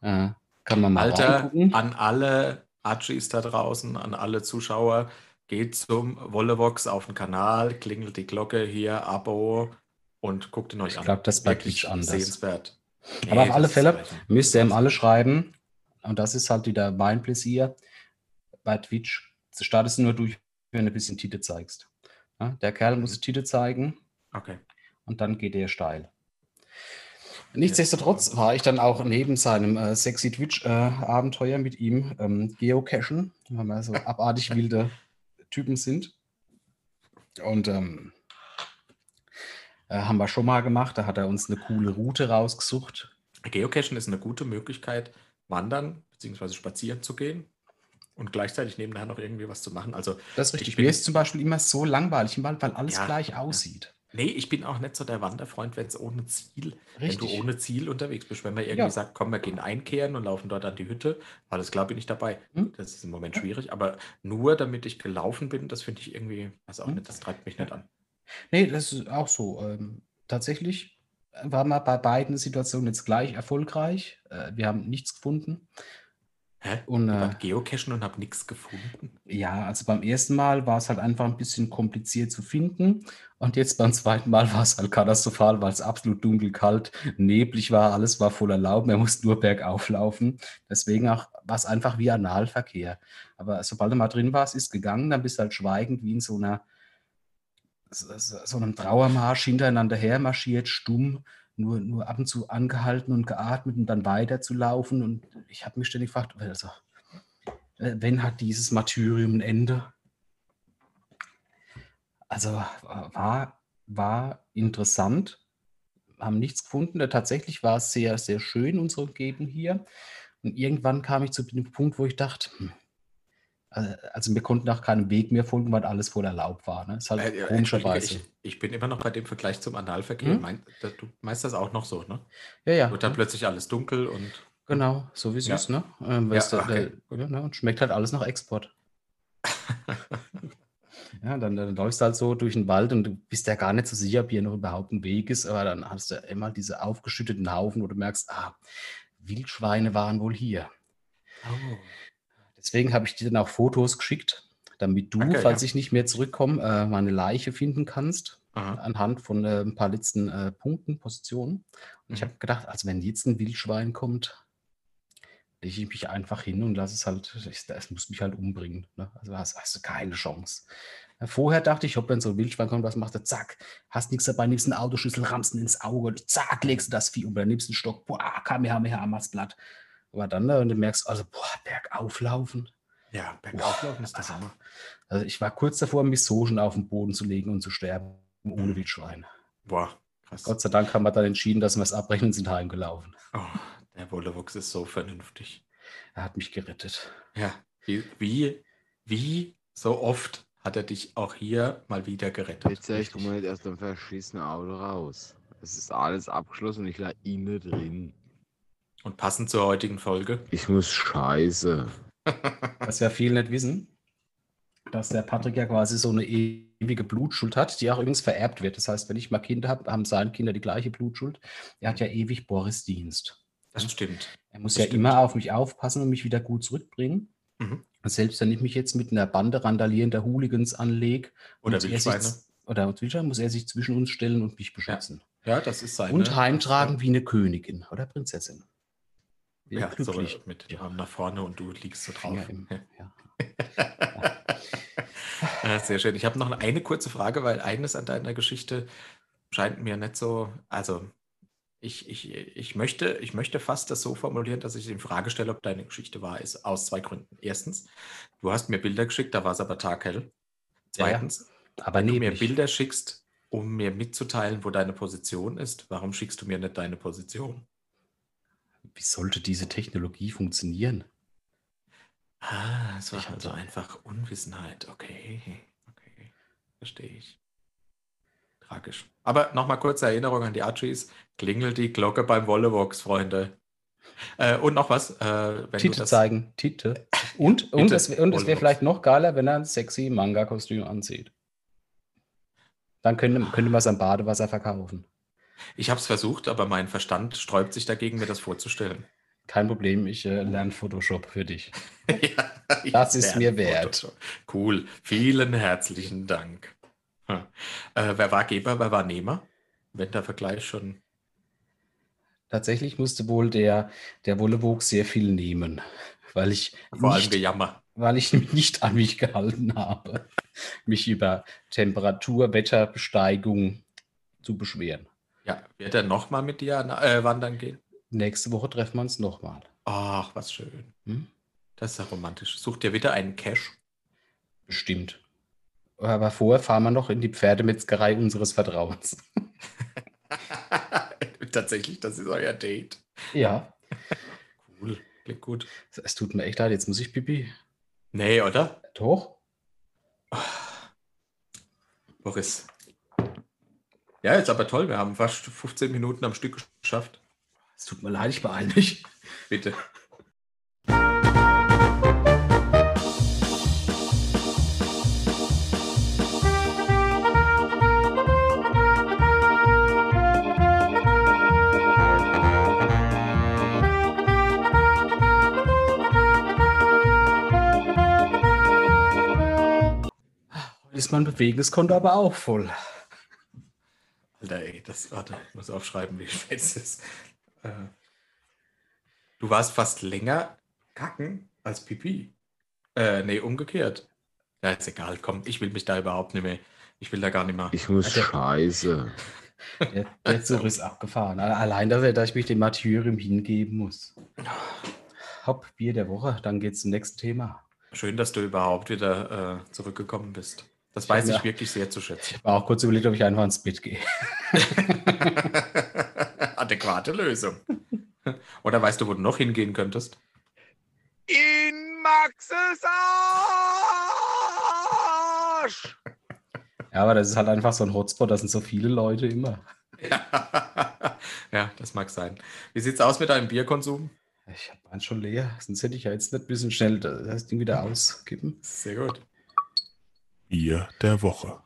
Äh, kann man mal Alter, reingucken. an alle Archies da draußen, an alle Zuschauer, geht zum Wollevox auf den Kanal, klingelt die Glocke hier, Abo und guckt ihn euch Ich an. glaub, das ist bei Wirklich Twitch anders. Sehenswert. Aber auf das alle Fälle. Müsst ihr ihm alle schreiben. Und das ist halt wieder mein Pläsier. Bei Twitch startest du nur durch, wenn du ein bisschen Tite zeigst. Ja, der Kerl muss Tite zeigen Okay. und dann geht er steil. Nichtsdestotrotz war ich dann auch neben seinem äh, sexy Twitch-Abenteuer mit ihm ähm, geocachen, weil wir so abartig wilde Typen sind. Und ähm, Äh, haben wir schon mal gemacht. Da hat er uns eine coole Route rausgesucht. Geocachen ist eine gute Möglichkeit, wandern bzw. spazieren zu gehen und gleichzeitig nebenher noch irgendwie was zu machen. Also Das ist richtig. Mir ist zum Beispiel immer so langweilig im Wald, weil alles Ja, gleich ja. aussieht. Nee, ich bin auch nicht so der Wanderfreund, wenn es ohne Ziel, wenn Richtig. du ohne Ziel unterwegs bist. Wenn man irgendwie Ja. sagt, komm, wir gehen einkehren und laufen dort an die Hütte, alles klar bin ich dabei. Hm? Das ist im Moment schwierig, aber nur damit ich gelaufen bin, das finde ich irgendwie, weiß auch Hm? nicht, das treibt mich nicht an. Nee, das ist auch so. Ähm, tatsächlich war man bei beiden Situationen jetzt gleich erfolgreich. Äh, wir haben nichts gefunden. Hä? Und, Ich äh, war geocachen und habe nichts gefunden. Ja, also beim ersten Mal war es halt einfach ein bisschen kompliziert zu finden. Und jetzt beim zweiten Mal war es halt katastrophal, weil es absolut dunkel, kalt, neblig war. Alles war voller Laub. Man musste nur bergauf laufen. Deswegen auch war es einfach wie Analverkehr. Aber sobald du mal drin warst, ist gegangen. Dann bist du halt schweigend wie in so einer so, so einem Trauermarsch hintereinander her marschiert, stumm, nur, nur ab und zu angehalten und geatmet und dann weiter zu laufen. Und ich habe mich ständig gefragt, also, äh, wenn hat dieses Martyrium ein Ende? Also äh, war, war interessant, haben nichts gefunden. Äh, Tatsächlich war es sehr, sehr schön, unsere Umgebung hier. Und irgendwann kam ich zu dem Punkt, wo ich dachte, hm, also wir konnten auch keinen Weg mehr folgen, weil alles voller Laub war. Ne? Ist halt Äh, äh, komischerweise. Ich, ich bin immer noch bei dem Vergleich zum Analverkehr. Hm? Mein, da- du meinst das auch noch so, ne? ja, ja. Wird dann plötzlich alles dunkel und Genau, so wie es Ja. ist, ne? Ähm, Ja, du, okay, der, ja, ne? Und schmeckt halt alles nach Export. Ja, dann, dann läufst du halt so durch den Wald und du bist ja gar nicht so sicher, ob hier noch überhaupt ein Weg ist, aber dann hast du immer diese aufgeschütteten Haufen, wo du merkst, ah, Wildschweine waren wohl hier. Oh. Deswegen habe ich dir dann auch Fotos geschickt, damit du, Danke, falls ja. ich nicht mehr zurückkomme, äh, meine Leiche finden kannst, Aha. anhand von äh, ein paar letzten äh, Punkten, Positionen. Und ich Mhm. habe gedacht, also wenn jetzt ein Wildschwein kommt, lege ich mich einfach hin und lasse es halt, ich, es muss mich halt umbringen. Ne? Also hast, hast du keine Chance. Ja, Vorher dachte ich, ob wenn so ein Wildschwein kommt, was macht er? Zack, hast nichts dabei, nimmst einen Autoschlüssel, rammst ihn ins Auge, zack, legst du das Vieh um, dann nimmst einen Stock, boah, Kamehameha, machst platt. Aber dann, äh, und du merkst, also, boah, bergauf laufen. Ja, bergauflaufen ist das immer. Also ich war kurz davor, mich so schon auf den Boden zu legen und zu sterben, ohne Wildschwein. Boah, krass. Gott sei Dank haben wir dann entschieden, dass wir es abbrechen und sind heimgelaufen. Oh, der Wollewuchs ist so vernünftig. Er hat mich gerettet. Ja, wie, wie, wie so oft hat er dich auch hier mal wieder gerettet. Jetzt ich komme nicht erst am verschissenen Auto raus. Es ist alles abgeschlossen und ich lag innen drin. Und passend zur heutigen Folge. Ich muss scheiße. Was ja viele nicht wissen, dass der Patrick ja quasi so eine ewige Blutschuld hat, die auch übrigens vererbt wird. Das heißt, wenn ich mal Kinder habe, haben seine Kinder die gleiche Blutschuld. Er hat ja ewig Boris Dienst. Das stimmt. Er muss Das ja stimmt. immer auf mich aufpassen und mich wieder gut zurückbringen. Mhm. Und selbst wenn ich mich jetzt mit einer Bande randalierender Hooligans anlege, Oder muss er sich- Wildschweine. oder Wildschweine, muss er sich zwischen uns stellen und mich beschützen. Ja, das ist seine. Und heimtragen wie eine Königin oder Prinzessin. Ja, so glücklich. mit dem Arm nach vorne und du liegst so drauf. Im, ja. Ja, sehr schön. Ich habe noch eine kurze Frage, weil eines an deiner Geschichte scheint mir nicht so. Also, ich, ich, ich, möchte, ich möchte fast das so formulieren, dass ich in Frage stelle, ob deine Geschichte wahr ist, aus zwei Gründen. Erstens, du hast mir Bilder geschickt, da war es aber taghell. Ja, ja. Zweitens, Aber wenn du mir. Bilder schickst, um mir mitzuteilen, wo deine Position ist, warum schickst du mir nicht deine Position? Wie sollte diese Technologie funktionieren? Ah, es war Ich also hatte- einfach Unwissenheit. Okay, okay, verstehe ich. Tragisch. Aber nochmal kurze Erinnerung an die Archies. Klingelt die Glocke beim Wollevox, Freunde. Äh, und noch was. Äh, Tite das, zeigen, Tite. Und, und es, und es wäre vielleicht noch geiler, wenn er ein sexy Manga-Kostüm anzieht. Dann könnte, könnte man es am Badewasser verkaufen. Ich habe es versucht, aber mein Verstand sträubt sich dagegen, mir das vorzustellen. Kein Problem, ich äh, lerne Photoshop für dich. ja, Das ist mir wert. Photoshop. Cool. Vielen herzlichen Dank. Hm. Äh, wer war Geber, wer war Nehmer? Wenn der Vergleich schon. Tatsächlich musste wohl der, der Wollewog sehr viel nehmen, weil ich, Vor allem nicht, Gejammer. weil ich mich nicht an mich gehalten habe, mich über Temperatur, Wetterbesteigung zu beschweren. Ja, wird er nochmal mit dir äh, wandern gehen? Nächste Woche treffen wir uns nochmal. Ach, was schön. Hm? Das ist ja romantisch. Sucht ihr wieder einen Cash? Bestimmt. Aber vorher fahren wir noch in die Pferdemetzgerei unseres Vertrauens. Tatsächlich, das ist euer Date. Ja. Cool, klingt gut. Es tut mir echt leid, jetzt muss ich Pipi. Nee, oder? Doch? Boris. Ja, jetzt aber toll. Wir haben fast 15 Minuten am Stück geschafft. Es tut mir leid, ich beeile mich. Bitte. Heute ist mein Bewegungskonto aber auch voll. Alter, ey, das, warte, ich muss aufschreiben, wie spät es ist. Äh, du warst fast länger kacken als Pipi. Äh, nee, umgekehrt. Ja, ist egal, komm, ich will mich da überhaupt nicht mehr. Ich will da gar nicht mehr. Ich muss Der- scheiße. Der, der Zug ist abgefahren. Alle- Allein, dass, er- dass ich mich dem Martyrium hingeben muss. Hopp, Bier der Woche, dann geht's zum nächsten Thema. Schön, dass du überhaupt wieder äh, zurückgekommen bist. Das Ich weiß ich ja- wirklich sehr zu schätzen. War auch kurz überlegt, ob ich einfach ins Bett gehe. Adäquate Lösung. Oder weißt du, wo du noch hingehen könntest? In Maxes Arsch! Ja, aber das ist halt einfach so ein Hotspot, da sind so viele Leute immer. ja, das mag sein. Wie sieht's aus mit deinem Bierkonsum? Ich habe eins schon leer, sonst hätte ich ja jetzt nicht ein bisschen schnell das Ding wieder auskippen. Sehr gut. Bier der Woche.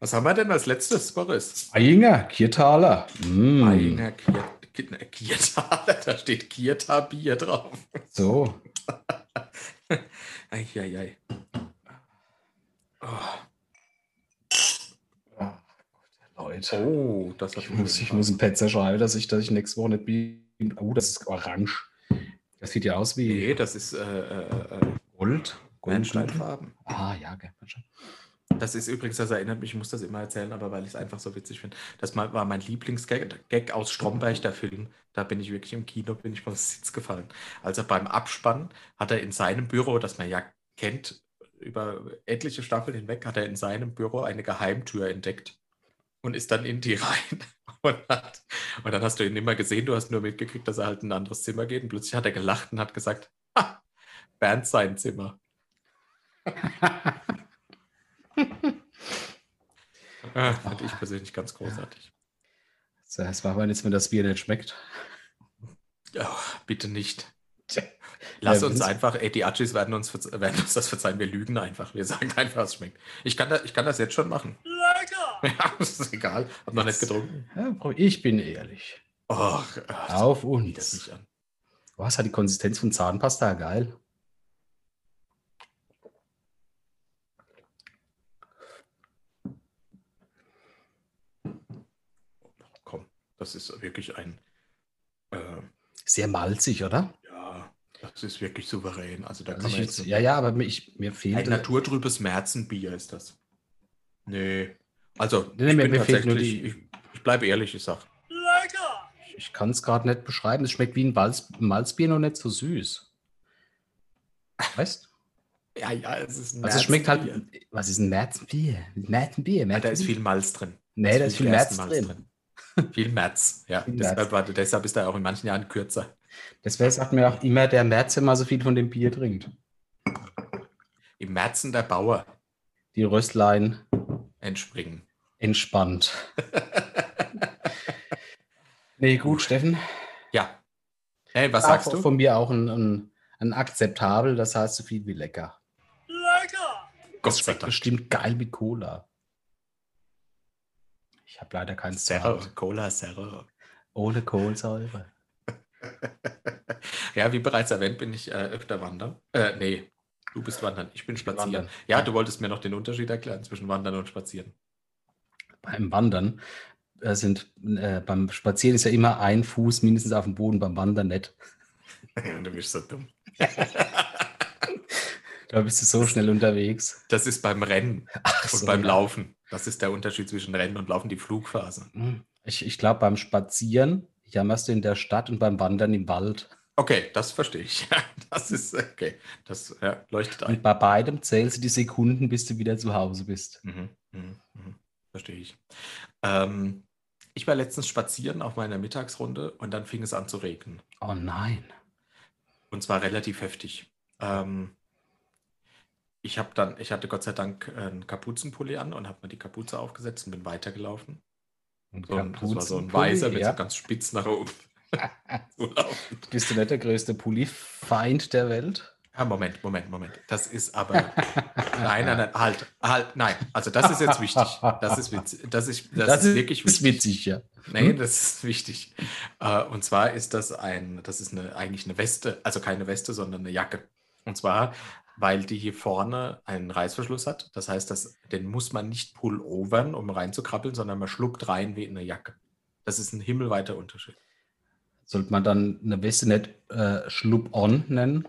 Was haben wir denn als letztes, Boris? Eyinger, Kirtaler. Mm, Einger Kier- Kier- Kiertaler, da steht Kierta Bier drauf. So, Eieiei. Oh, Leute. oh, das hat Ich muss, ich muss einen Petzer schreiben, dass ich, dass ich nächste Woche nicht bin. Oh, das ist orange. Das sieht ja aus wie Nee, das ist äh, äh, äh. Bernsteinfarben. Ah, ja, schon. Das ist übrigens, das erinnert mich, ich muss das immer erzählen, aber weil ich es einfach so witzig finde. Das war mein Lieblingsgag Gag aus Stromberg, der Film. Da bin ich wirklich im Kino, bin ich vom Sitz gefallen. Also beim Abspann hat er in seinem Büro, das man ja kennt, über etliche Staffeln hinweg, hat er in seinem Büro eine Geheimtür entdeckt und ist dann in die rein. Und, hat, und dann hast du ihn immer gesehen, du hast nur mitgekriegt, dass er halt in ein anderes Zimmer geht. Und plötzlich hat er gelacht und hat gesagt, ha, Bernd sein Zimmer. Ah, Fand ich persönlich ganz großartig. So, Das war, wenn jetzt mir das Bier nicht schmeckt. Oh, bitte nicht. Lass Ja, uns einfach, ey, die Archies werden uns, werden uns das verzeihen, wir lügen einfach. Wir sagen einfach, es schmeckt. Ich kann, da, ich kann das jetzt schon machen. Lecker! Ja, das ist egal. Hab noch nicht getrunken. Ja, ich bin ehrlich. Oh, Auf das uns. nicht an. Was hat die Konsistenz von Zahnpasta? Geil. Das ist wirklich ein, äh, Sehr malzig, oder? ja, das ist wirklich souverän. Also da Also kann ich man jetzt, jetzt, ja, ja, aber mir, ich, mir ein fehlt. naturtrübes Märzenbier ist das. Nee. Also, Nee, ich mir- bin mir fehlt nur die- ich, ich bleibe ehrlich, ich sag, Lecker! Ich kann es gerade nicht beschreiben. Es schmeckt wie ein Malz, Malzbier, noch nicht so süß. Weißt ja, ja, es ist ein Also es schmeckt halt. Märzenbier. Was ist ein Märzenbier? Märzenbier. Ja, da ist Märzenbier. viel Malz drin. Nee, da ist viel März Gerstenmalz drin. Viel März, ja. Viel Deshalb, März. war- deshalb ist er auch in manchen Jahren kürzer. Deswegen sagt mir auch immer, der März immer so viel von dem Bier trinkt. Im Märzen der Bauer Die Röstlein entspringen. entspannt. nee, gut, Steffen. Ja. Hey, was sagst du? Von mir auch ein, ein, ein akzeptabel, das heißt so viel wie lecker. Lecker! Gott Das sei schmeckt Dank. bestimmt geil mit Cola. Ich habe leider keinen Zerre. Cola Serre. Ohne Kohlsäure. Ja, wie bereits erwähnt, bin ich äh, öfter wandern. Äh, nee, du bist wandern, ich bin spazieren. wandern. Ja, du wolltest mir noch den Unterschied erklären zwischen wandern und spazieren. Beim Wandern äh, sind, äh, beim Spazieren ist ja immer ein Fuß mindestens auf dem Boden, beim Wandern nicht. du bist so dumm. Da bist du so schnell unterwegs. Das ist beim Rennen Ach und so, beim ja. Laufen. Das ist der Unterschied zwischen Rennen und Laufen, die Flugphase. Hm. Ich, ich glaube, beim Spazieren jammerst du in der Stadt und beim Wandern im Wald. Okay, das verstehe ich. Das ist okay. Das ja, leuchtet ein. Und bei beidem zählst du die Sekunden, bis du wieder zu Hause bist. Mhm, mhm, mhm. Verstehe ich. Ähm, ich war letztens spazieren auf meiner Mittagsrunde und dann fing es an zu regnen. Oh nein. Und zwar relativ heftig. Ähm, ich habe dann, ich hatte Gott sei Dank einen Kapuzenpulli an und habe mir die Kapuze aufgesetzt und bin weitergelaufen. Und So ein, das war so ein weißer mit ja. so ganz spitz nach oben. Bist du nicht der größte Pulli-Feind der Welt? Ja, Moment, Moment, Moment. Das ist aber. Nein, nein, nein, halt, halt, nein. Also das ist jetzt wichtig. Das ist witzig. Das ist, das ist wirklich ist wichtig. witzig, ja. Nee, Hm? das ist wichtig. Äh, Und zwar ist das ein, das ist eine, eigentlich eine Weste, also keine Weste, sondern eine Jacke. Und zwar, weil die hier vorne einen Reißverschluss hat. Das heißt, das, den muss man nicht pullovern, um reinzukrabbeln, sondern man schluckt rein wie in eine Jacke. Das ist ein himmelweiter Unterschied. Sollte man dann eine Weste nicht äh, Schlupp-on nennen?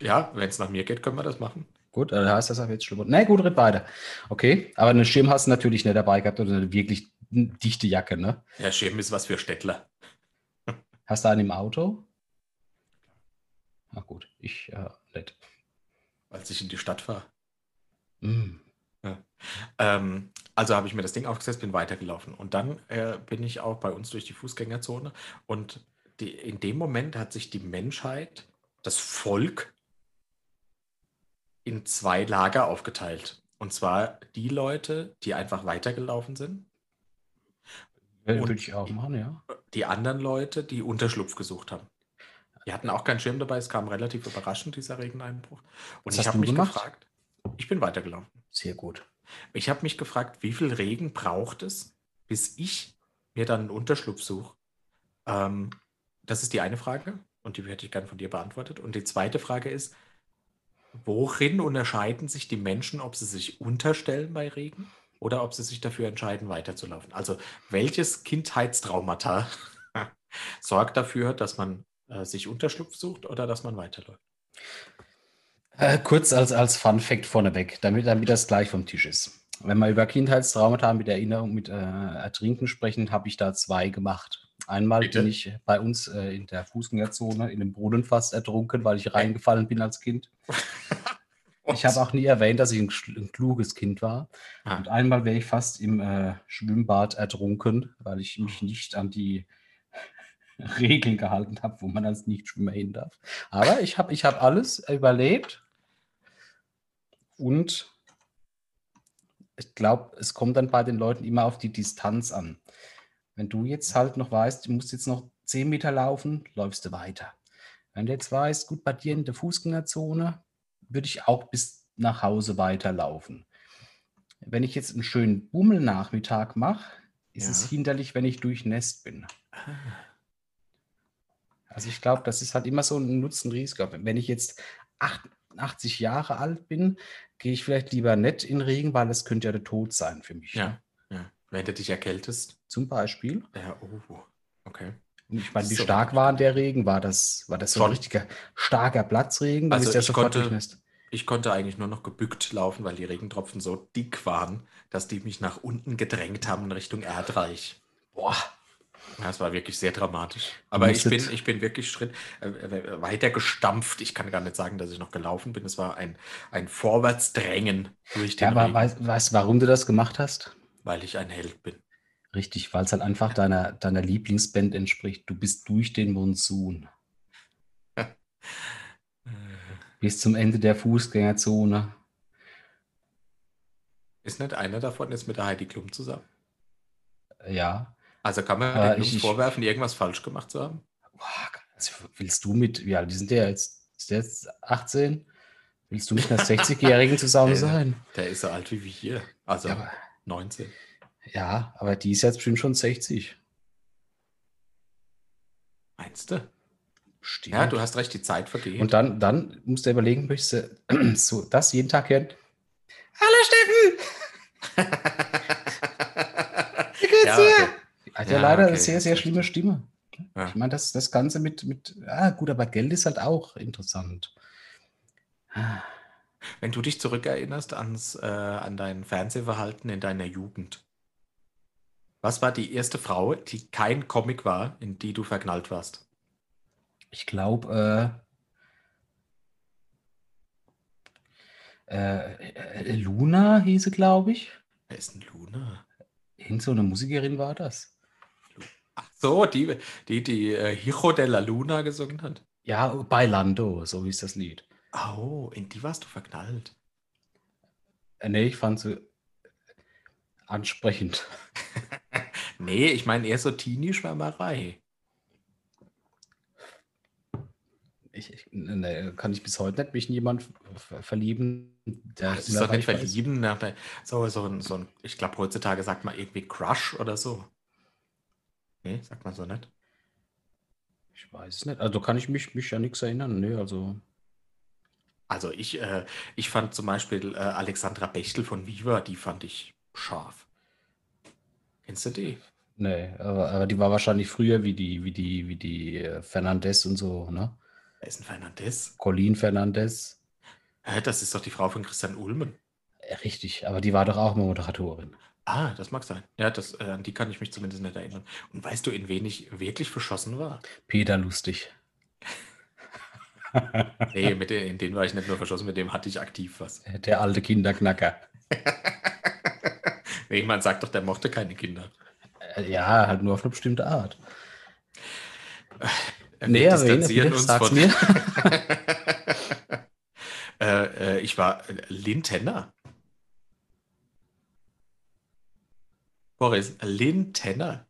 Ja, wenn es nach mir geht, können wir das machen. Gut, äh, heißt das auch jetzt Schlupp-on. Na gut, red weiter. Okay, aber einen Schirm hast du natürlich nicht dabei gehabt oder eine wirklich dichte Jacke, ne? Ja, Schirm ist was für Städtler. Hast du einen im Auto? Na gut, ich äh, nicht. Als ich in die Stadt fahre. Mm. Ähm, also habe ich mir das Ding aufgesetzt, bin weitergelaufen. Und dann äh, bin ich auch bei uns durch die Fußgängerzone. Und die, in dem Moment hat sich die Menschheit, das Volk, in zwei Lager aufgeteilt. Und zwar die Leute, die einfach weitergelaufen sind, würde ich auch machen, ja. die anderen Leute, die Unterschlupf gesucht haben. Die hatten auch keinen Schirm dabei, es kam relativ überraschend, dieser Regeneinbruch. Und Was ich habe mich gemacht? gefragt, ich bin weitergelaufen. Sehr gut. Ich habe mich gefragt, wie viel Regen braucht es, bis ich mir dann einen Unterschlupf suche? Ähm, das ist die eine Frage und die hätte ich gern von dir beantwortet. Und die zweite Frage ist, worin unterscheiden sich die Menschen, ob sie sich unterstellen bei Regen oder ob sie sich dafür entscheiden, weiterzulaufen? Also welches Kindheitstraumata sorgt dafür, dass man äh, sich Unterschlupf sucht oder dass man weiterläuft? Äh, kurz als, als Fun Fact vorneweg, damit, damit das gleich vom Tisch ist. Wenn wir über Kindheitstraumata mit Erinnerung, mit äh, Ertrinken sprechen, habe ich da zwei gemacht. Einmal Bitte? bin ich bei uns äh, in der Fußgängerzone in einem Brunnen fast ertrunken, weil ich reingefallen bin als Kind. Ich habe auch nie erwähnt, dass ich ein, ein kluges Kind war. Ah. Und einmal wäre ich fast im äh, Schwimmbad ertrunken, weil ich mich nicht an die Regeln gehalten habe, wo man als Nichtschwimmer hin darf. Aber ich habe ich hab alles überlebt. Und ich glaube, es kommt dann bei den Leuten immer auf die Distanz an. Wenn du jetzt halt noch weißt, du musst jetzt noch 10 Meter laufen, läufst du weiter. Wenn du jetzt weißt, gut, bei dir in der Fußgängerzone würde ich auch bis nach Hause weiterlaufen. Wenn ich jetzt einen schönen Bummelnachmittag mache, ist Ja. es hinderlich, wenn ich durchnässt bin. Also ich glaube, das ist halt immer so ein Nutzen-Risiko. Wenn ich jetzt 80 Jahre alt bin, gehe ich vielleicht lieber nicht in Regen, weil das könnte ja der Tod sein für mich. Ja, ja. Wenn du dich erkältest. Zum Beispiel. Ja, oh, okay. Ich meine, wie So. stark war der Regen? War das, war das so ein richtiger starker Platzregen? Also ich konnte-. Ich konnte eigentlich nur noch gebückt laufen, weil die Regentropfen so dick waren, dass die mich nach unten gedrängt haben in Richtung Erdreich. Boah, Ja, es war wirklich sehr dramatisch. Aber ich bin, ich bin wirklich Schritt äh, äh, weiter gestampft. Ich kann gar nicht sagen, dass ich noch gelaufen bin. Es war ein, ein Vorwärtsdrängen durch den ja, aber Regen, weißt, weißt du, warum du das gemacht hast? weil ich ein Held bin. Richtig, weil es halt einfach deiner, deiner Lieblingsband entspricht. Du bist durch den Monsun. Bis zum Ende der Fußgängerzone. Ist nicht einer davon jetzt mit der Heidi Klum zusammen? Ja. Also kann man der Klum ich- vorwerfen, irgendwas falsch gemacht zu haben? Also willst du mit, ja, die sind ja jetzt, ist der jetzt 18? Willst du mit einer 60-Jährigen zusammen Äh, sein? Der ist so alt wie wir. Also Ja, aber, 19. ja, aber die ist jetzt bestimmt schon 60. Meinst du? Stimmt. Ja, du hast recht, die Zeit vergeht. Und dann, dann musst du überlegen, möchtest du so das jeden Tag hören? Hallo Steffen! Wie geht's Ja, dir? okay. Hat ja, Ja, leider okay, eine sehr, sehr schlimme. Stimme. Ja. Ich meine, das, das Ganze mit, mit, ah, gut, aber Geld ist halt auch interessant. Ah, Wenn du dich zurückerinnerst ans, äh, an dein Fernsehverhalten in deiner Jugend, was war die erste Frau, die kein Comic war, in die du verknallt warst? Ich glaube, äh, äh, äh, Luna hieße, glaube ich. Wer ist denn Luna? Irgend so eine Musikerin war das. Ach so, die, die, die äh, Hijo de la Luna gesungen hat. Ja, Bailando, so hieß das Lied. Oh, in die warst du verknallt. Äh, nee, ich fand sie ansprechend. Nee, ich meine eher so Teenie-Schwärmerei. Ich, ich, nee, kann ich bis heute nicht mich in jemanden ver- verlieben, der Das ist doch nicht verlieben. der- So, so ein, so ein, ich glaube, heutzutage sagt man irgendwie Crush oder so. Nee, sagt man so nicht. Ich weiß es nicht. Also kann ich mich, mich an nichts erinnern. Nee, also. Also ich, äh, ich fand zum Beispiel äh, Alexandra Bechtel von Viva, die fand ich scharf. Kennst du die? Nee, aber, aber die war wahrscheinlich früher wie die, wie die, wie die äh, Fernandez und so, ne? Wer ist denn Fernandez? Colleen Fernandez. Hä, das ist doch die Frau von Christian Ulmen. Äh, Richtig, aber die war doch auch mal Moderatorin. Ah, das mag sein. Ja, das, äh, an die kann ich mich zumindest nicht erinnern. Und weißt du, in wen ich wirklich verschossen war? Peter Lustig. Nee, mit den, in den war ich nicht nur verschossen, mit dem hatte ich aktiv was. Der alte Kinderknacker. Nee, man sagt doch, der mochte keine Kinder. Äh, Ja, halt nur auf eine bestimmte Art. Äh, Nee, wir wen- distanzieren uns von- mir. äh, äh, ich war äh, Lynn Tenner. Boris, Lynn Tenner.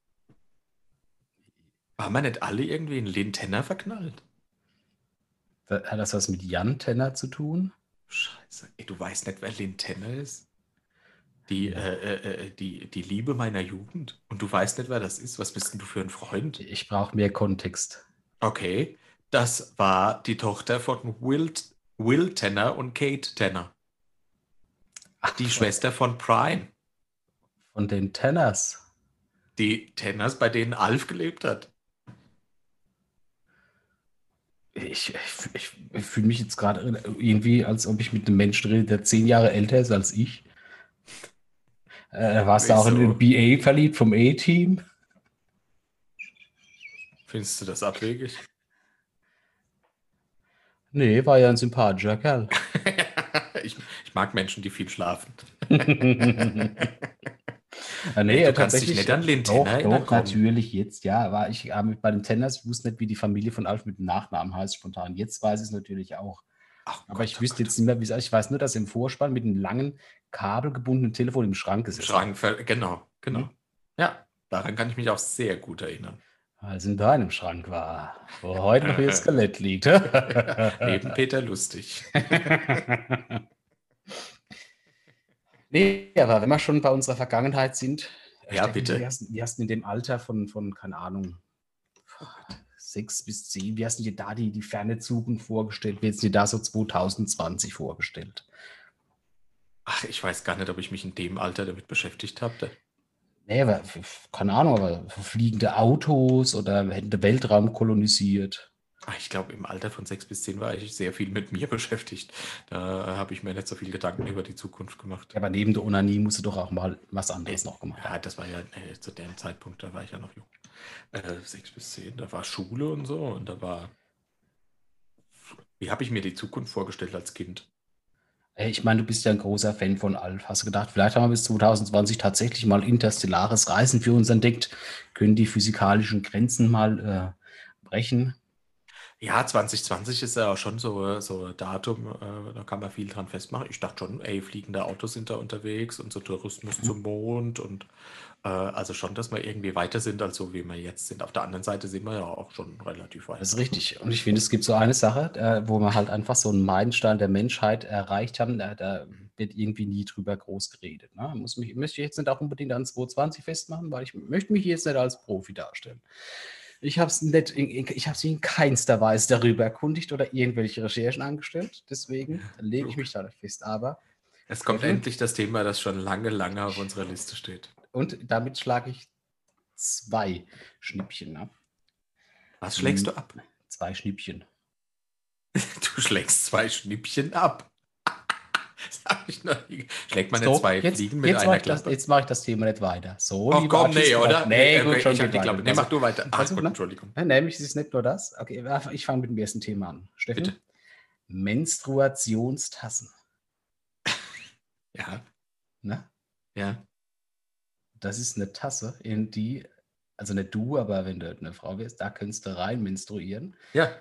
Waren wir nicht alle irgendwie in Lynn Tenner verknallt? Hat das was mit Jan Tenner zu tun? Scheiße. Ey, du weißt nicht, wer Lynn Tenner ist? Die, äh, äh, äh, die, die Liebe meiner Jugend. Und du weißt nicht, wer das ist. Was bist denn du für ein Freund? Ich brauche mehr Kontext. Okay. Das war die Tochter von Will, Will Tenner und Kate Tenner. Ach, Die Schwester von Prime. Von den Tenners. Die Tenners, bei denen Alf gelebt hat. Ich, ich, ich, fühle mich jetzt gerade irgendwie, als ob ich mit einem Menschen rede, der zehn Jahre älter ist als ich. Äh, warst du auch in den BA verliebt vom A-Team? Findest du das abwegig? Nee, war ja ein sympathischer Kerl. ich, ich mag Menschen, die viel schlafen. Ah, Ey, nee, du kannst dich nicht an Tenner erinnern, doch, natürlich, jetzt, ja, war ich äh, mit bei den Tenners, ich wusste nicht, wie die Familie von Alf mit dem Nachnamen heißt, spontan. Jetzt weiß ich es natürlich auch. Ach Aber Gott, ich oh wüsste Gott. jetzt nicht mehr, wie es Ich weiß nur, dass im Vorspann mit einem langen, kabelgebundenen Telefon im Schrank Im ist. Schrank, genau, genau. Mhm. Ja, daran kann ich mich auch sehr gut erinnern. Es in deinem Schrank war, wo heute noch ihr Skelett liegt. Neben Peter Lustig. nee, aber wenn wir schon bei unserer Vergangenheit sind, Ja, Steffi, bitte. Wie hast, wie hast du in dem Alter von, von keine Ahnung, sechs bis zehn, wie hast du dir da die, die ferne Zukunft vorgestellt? Wie hättest du dir da so 2020 vorgestellt? Ach, ich weiß gar nicht, ob ich mich in dem Alter damit beschäftigt habe. Nee, aber, keine Ahnung, aber fliegende Autos oder hätten den Weltraum kolonisiert. Ach, ich glaube, im Alter von sechs bis zehn war ich sehr viel mit mir beschäftigt. Da habe ich mir nicht so viel Gedanken über die Zukunft gemacht. Aber neben der Onanie musst du doch auch mal was anderes noch gemacht haben. Ja, das war ja äh, zu dem Zeitpunkt, da war ich ja noch jung. Äh, sechs bis zehn, da war Schule und so und da war. Wie habe ich mir die Zukunft vorgestellt als Kind? Ey, Ich meine, du bist ja ein großer Fan von Alf. Hast du gedacht, vielleicht haben wir bis 2020 tatsächlich mal interstellares Reisen für uns entdeckt? Können die physikalischen Grenzen mal äh, brechen? Ja, 2020 ist ja auch schon so, so ein Datum, äh, da kann man viel dran festmachen. Ich dachte schon, ey, fliegende Autos sind da unterwegs und so Tourismus zum Mond und äh, also schon, dass wir irgendwie weiter sind, als so wie wir jetzt sind. Auf der anderen Seite sind wir ja auch schon relativ weit. Das ist richtig. Und ich finde, es gibt so eine Sache, äh, wo wir halt einfach so einen Meilenstein der Menschheit erreicht haben. Da, da wird irgendwie nie drüber groß geredet. Ne? Muss mich, möchte ich jetzt nicht auch unbedingt an 2020 festmachen, weil ich möchte mich jetzt nicht als Profi darstellen. Ich habe es nicht, ich habe sie in keinster Weise darüber erkundigt oder irgendwelche Recherchen angestellt. Deswegen lege ich mich da fest. Aber, Es kommt Mhm. endlich das Thema, das schon lange, lange auf unserer Liste steht. und damit schlage ich zwei Schnippchen ab. Was schlägst Mhm. du ab? Zwei Schnippchen. Du schlägst zwei Schnippchen ab. Das hab ich noch nie. Schlägt man So, nicht zwei jetzt, Fliegen mit jetzt einer mache ich, das- Klappe? jetzt mach ich das Thema nicht weiter. So, lieber komm, nee, oder? Nee, Äh, gut, ich schon die. Klappe. Nee, mach du weiter. Ach also, Gott, ne? Entschuldigung. Ja, nämlich es ist nicht nur das. Okay, ich fange mit dem ersten Thema an. Steffen? Bitte. Menstruationstassen. Ja, Ne? ja. Das ist eine Tasse, in die, also nicht du, aber wenn du eine Frau wärst, da könntest du rein menstruieren. Ja,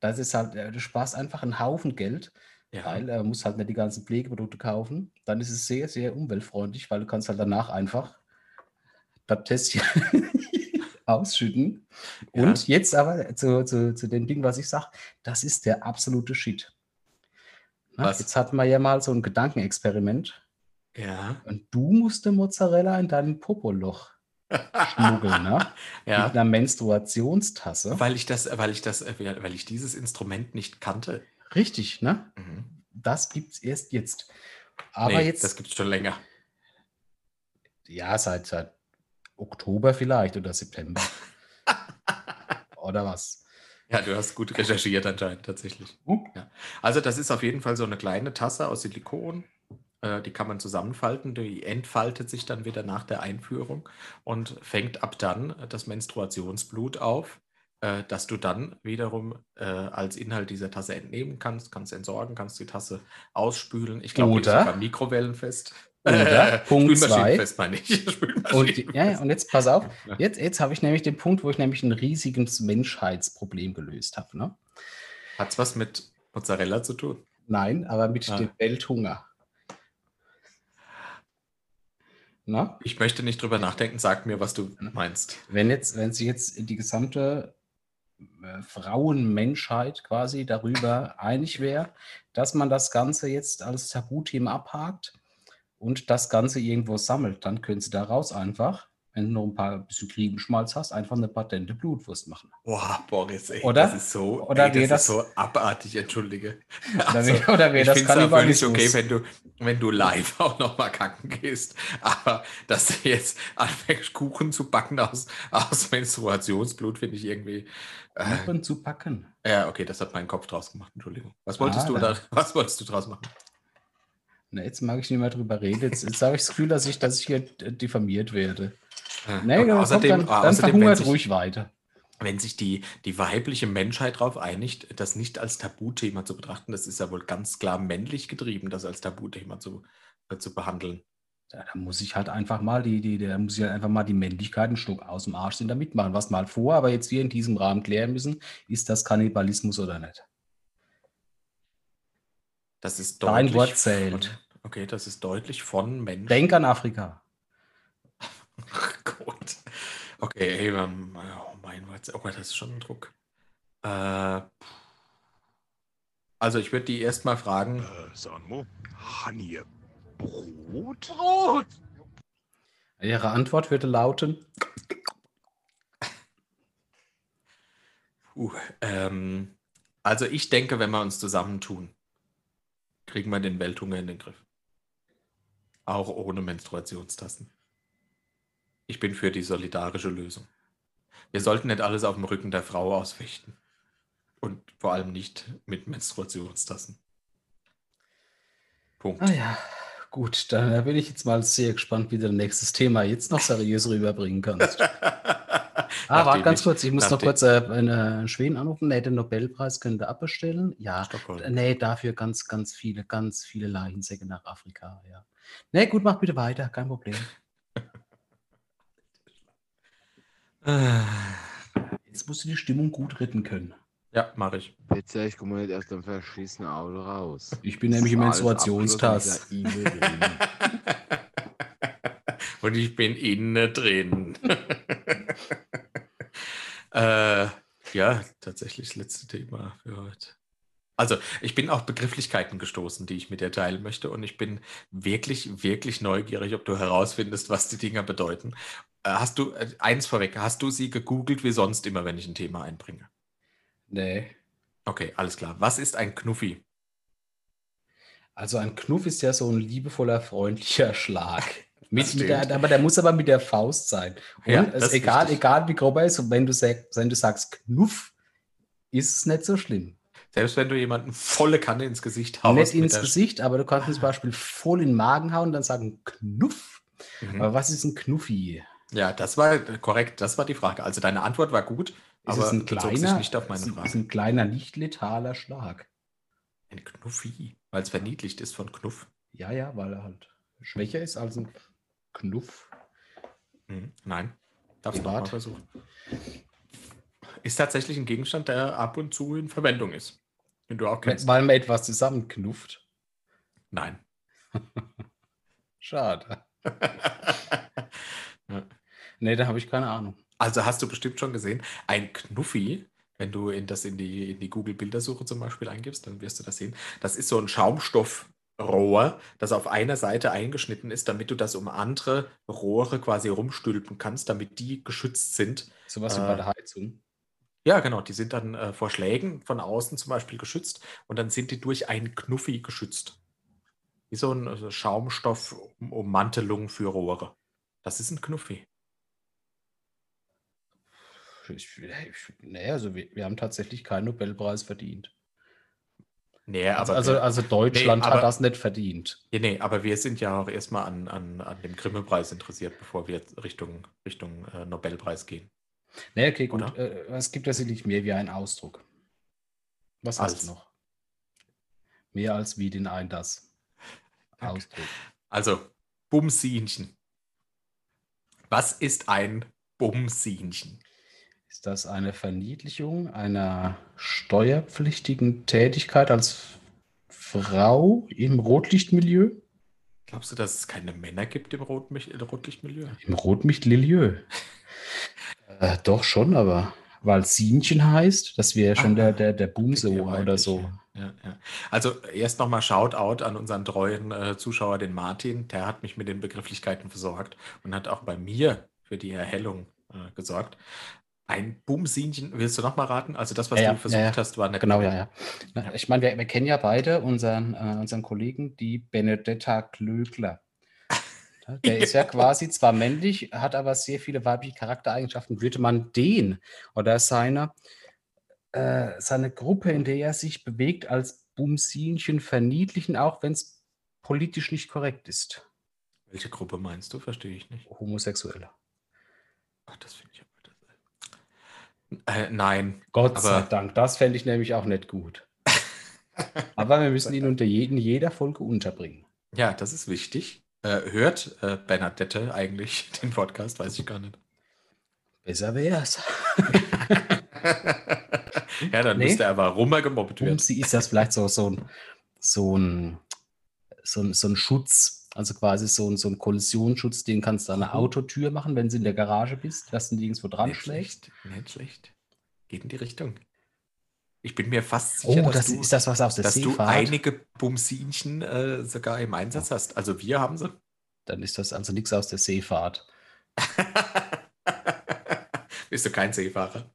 Das ist halt, äh, du sparst einfach einen Haufen Geld, ja. weil er muss halt nicht die ganzen Pflegeprodukte kaufen. Dann ist es sehr, sehr umweltfreundlich, weil du kannst halt danach einfach das Tässchen ausschütten. Ja. Und jetzt aber zu, zu, zu dem Ding, was ich sage, das ist der absolute Shit. Na? Jetzt hatten wir ja mal so ein Gedankenexperiment. Ja, Und du musste Mozzarella in deinem Popoloch schmuggeln, ne? Mit ja. einer Menstruationstasse. Weil ich das, weil ich das, äh, weil ich dieses Instrument nicht kannte. Richtig, ne? Mhm. Das gibt's erst jetzt. Aber nee, jetzt, das gibt's schon länger. ja, seit, seit Oktober vielleicht oder September. oder was? Ja, du hast gut recherchiert anscheinend tatsächlich. Hm? Ja. Also das ist auf jeden Fall so eine kleine Tasse aus Silikon. Äh, Die kann man zusammenfalten, die entfaltet sich dann wieder nach der Einführung und fängt ab dann das Menstruationsblut auf, äh, das du dann wiederum äh, als Inhalt dieser Tasse entnehmen kannst, kannst entsorgen, kannst die Tasse ausspülen. Ich glaube, die ist sogar mikrowellenfest. Oder, Punkt Spülmaschinenfest meine ich. Und, ja, ja, und jetzt pass auf, jetzt, jetzt habe ich nämlich den Punkt, wo ich nämlich ein riesiges Menschheitsproblem gelöst habe. Ne? Hat's was mit Mozzarella zu tun? Nein, aber mit Ah. dem Welthunger. Na? Ich möchte nicht drüber nachdenken, sag mir, was du meinst. Wenn jetzt, wenn sich jetzt die gesamte äh, Frauenmenschheit quasi darüber einig wäre, dass man das Ganze jetzt als Tabuthema abhakt und das Ganze irgendwo sammelt, dann können sie daraus einfach, wenn du noch ein paar bisschen Griebenschmalz hast, einfach eine patente Blutwurst machen. Boah, Boris, ey, Oder? das ist so, Oder ey, das, das- ist so abartig, entschuldige. Oder wär- oder wär ich das Kannibalismus? okay, wenn du, wenn du live auch nochmal kacken gehst. Aber dass du jetzt anfängst, Kuchen zu backen aus, aus Menstruationsblut, finde ich irgendwie. Äh, Kuchen zu packen. ja, okay, das hat mein Kopf draus gemacht, Entschuldigung. Was wolltest Ah, du da- was wolltest du draus machen? Na, jetzt mag ich nicht mehr drüber reden. Jetzt, jetzt habe ich das Gefühl, dass ich, dass ich hier diffamiert werde. Äh, Nee, und dann, außerdem, dann, dann außerdem verhungert sich, ruhig weiter. wenn sich die, die weibliche Menschheit darauf einigt, das nicht als Tabuthema zu betrachten, das ist ja wohl ganz klar männlich getrieben, das als Tabuthema zu, äh, zu behandeln. Ja, da muss ich halt einfach mal die, die, da muss ich halt einfach mal die Männlichkeit einen Schluck aus dem Arsch sind da mitmachen. Was mal vor, aber jetzt wir in diesem Rahmen klären müssen, ist das Kannibalismus oder nicht? Das ist Dein deutlich. Wort zählt. Von, okay, das ist deutlich von Menschen. Denk an Afrika. Gut. Okay, ey, ähm, oh mein Gott, oh, das ist schon ein Druck. Äh, also ich würde die erstmal fragen, Äh, sag mal, han ihr Brot? Brot! Ihre Antwort würde lauten, uh, ähm, also ich denke, wenn wir uns zusammentun, kriegen wir den Welthunger in den Griff. Auch ohne Menstruationstassen. Ich bin für die solidarische Lösung. Wir sollten nicht alles auf dem Rücken der Frau ausfechten. Und vor allem nicht mit Menstruationstassen. Punkt. ah ja, gut, dann bin ich jetzt mal sehr gespannt, wie du dein nächstes Thema jetzt noch seriös rüberbringen kannst. Ah, warte ganz kurz, ich muss noch kurz äh, einen Schweden anrufen. Nee, den Nobelpreis könnt ihr abbestellen. Ja, Stockholm. nee, dafür ganz, ganz viele, ganz viele Leichensäcke nach Afrika, ja. Nee, gut, mach bitte weiter, kein Problem. Äh, Jetzt musst du die Stimmung gut retten können. Ja, mache ich. Bitte, ich komme nicht aus dem verschissenen Auto raus. Ich bin nämlich im Das dieser E-Mail drin. Und ich bin innen drin. äh, ja, tatsächlich das letzte Thema für heute. Also, ich bin auf Begrifflichkeiten gestoßen, die ich mit dir teilen möchte. Und ich bin wirklich, wirklich neugierig, ob du herausfindest, was die Dinger bedeuten. Äh, hast du, äh, eins vorweg, hast du sie gegoogelt wie sonst immer, wenn ich ein Thema einbringe? Nee. Okay, alles klar. Was ist ein Knuffi? Also ein Knuff ist ja so ein liebevoller, freundlicher Schlag. Mit, der, aber der muss aber mit der Faust sein. Und Ja, es das ist egal, richtig. egal wie grob er ist, und wenn du, wenn du sagst Knuff, ist es nicht so schlimm. Selbst wenn du jemanden volle Kanne ins Gesicht haust. Nicht ins Gesicht, aber du kannst zum Beispiel voll in den Magen hauen und dann sagen Knuff. Mhm. Aber was ist ein Knuffi? Ja, das war äh, korrekt. Das war die Frage. Also deine Antwort war gut, Ist aber es ein bezog kleiner, sich nicht auf meine ist, ein- Frage. ist ein kleiner, nicht letaler Schlag. Ein Knuffi, weil es verniedlicht ist von Knuff. Ja, ja, weil er halt schwächer ist als ein Knuff. Mhm. Nein. Darfst du mal versuchen. Ist tatsächlich ein Gegenstand, der ab und zu in Verwendung ist. Den du auch kennst. Weil man etwas zusammenknufft. Nein. Schade. ja. Nee, da habe ich keine Ahnung. Also hast du bestimmt schon gesehen, ein Knuffi, wenn du in das in die, in die Google-Bildersuche zum Beispiel eingibst, dann wirst du das sehen. Das ist so ein Schaumstoffrohr, das auf einer Seite eingeschnitten ist, damit du das um andere Rohre quasi rumstülpen kannst, damit die geschützt sind. Sowas wie Äh, bei der Heizung. Ja, genau, die sind dann äh, vor Schlägen von außen zum Beispiel geschützt und dann sind die durch einen Knuffi geschützt. Wie so ein also Schaumstoff-Ummantelung für Rohre. Das ist ein Knuffi. Ich, ich, nee, also wir, wir haben tatsächlich keinen Nobelpreis verdient. Nee, Also, aber also, wir- also Deutschland aber- hat das nicht verdient. Nee, aber wir sind ja auch erstmal an, an, an dem Grimme-Preis interessiert, bevor wir Richtung, Richtung äh, Nobelpreis gehen. Nee, okay, gut. Äh, es gibt tatsächlich mehr wie einen Ausdruck. Was du noch? Mehr als wie den ein das. Ausdruck. Also, Bumsinchen. Was ist ein Bumsinchen? Ist das eine Verniedlichung einer steuerpflichtigen Tätigkeit als Frau im Rotlichtmilieu? Glaubst du, dass es keine Männer gibt im Rotlichtmilieu? Im Rotlichtmilieu? äh, doch schon, aber weil Sienchen heißt, das wäre schon Ah, der, der, der Ja, oder so. Ja, ja. Also erst nochmal Shoutout an unseren treuen äh, Zuschauer, den Martin. Der hat mich mit den Begrifflichkeiten versorgt und hat auch bei mir für die Erhellung äh, gesorgt. Ein Bumsinchen, willst du nochmal raten? Also das, was Ja, du versucht ja, ja. hast, war nicht Genau, ja, ja. Ja. Ich meine, wir, wir kennen ja beide unseren, äh, unseren Kollegen, die Benedetta Klögler. Der ist ja quasi zwar männlich, hat aber sehr viele weibliche Charaktereigenschaften. Würde man den oder seine, äh, seine Gruppe, in der er sich bewegt, als Bumsinchen verniedlichen, auch wenn es politisch nicht korrekt ist? Welche Gruppe meinst du? Verstehe ich nicht. Homosexuelle. Ach, das finde ich äh, nein. Gott Aber- sei Dank, das fände ich nämlich auch nicht gut. Aber wir müssen ihn unter je, in jeder Folge unterbringen. Ja, das ist wichtig. Äh, hört äh, Bernadette eigentlich den Podcast? Weiß ich gar nicht. Besser wär's. ja, dann Nee. müsste er aber gemobbt werden. Bumsi ist das vielleicht so, so, ein, so, ein, so, ein, so ein Schutz, also quasi so ein, so ein Kollisionsschutz, den kannst du an der Mhm. Autotür machen, wenn du in der Garage bist, dass du nirgendwo dran Nicht schlägst. schlecht. Nicht schlecht. Geht in die Richtung. Ich bin mir fast sicher, Oh, dass, das du, ist das was aus der dass du einige Bumsinchen äh, sogar im Einsatz hast. Also wir haben sie. Dann ist das also nichts aus der Seefahrt. Bist du kein Seefahrer?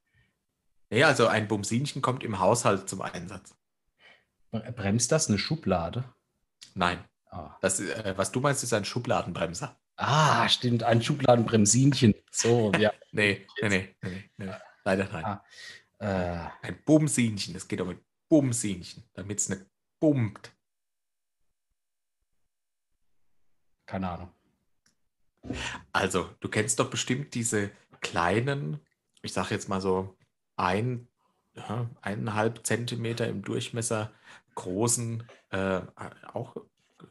Nee, also ein Bumsinchen kommt im Haushalt zum Einsatz. Bre- Bremst das eine Schublade? Nein. Ah, Das, äh, was du meinst, ist ein Schubladenbremser. ah stimmt, ein Schubladenbremsinchen. So, ja. Nee, nee, nee, nee, nee, nee. Leider nein. Ah. äh, Ein Bumsinchen. Es geht um ein Bumsinchen, damit es nicht bummt. keine Ahnung. Also, du kennst doch bestimmt diese kleinen, ich sage jetzt mal so ein, ja, eineinhalb Zentimeter im Durchmesser großen, äh, auch,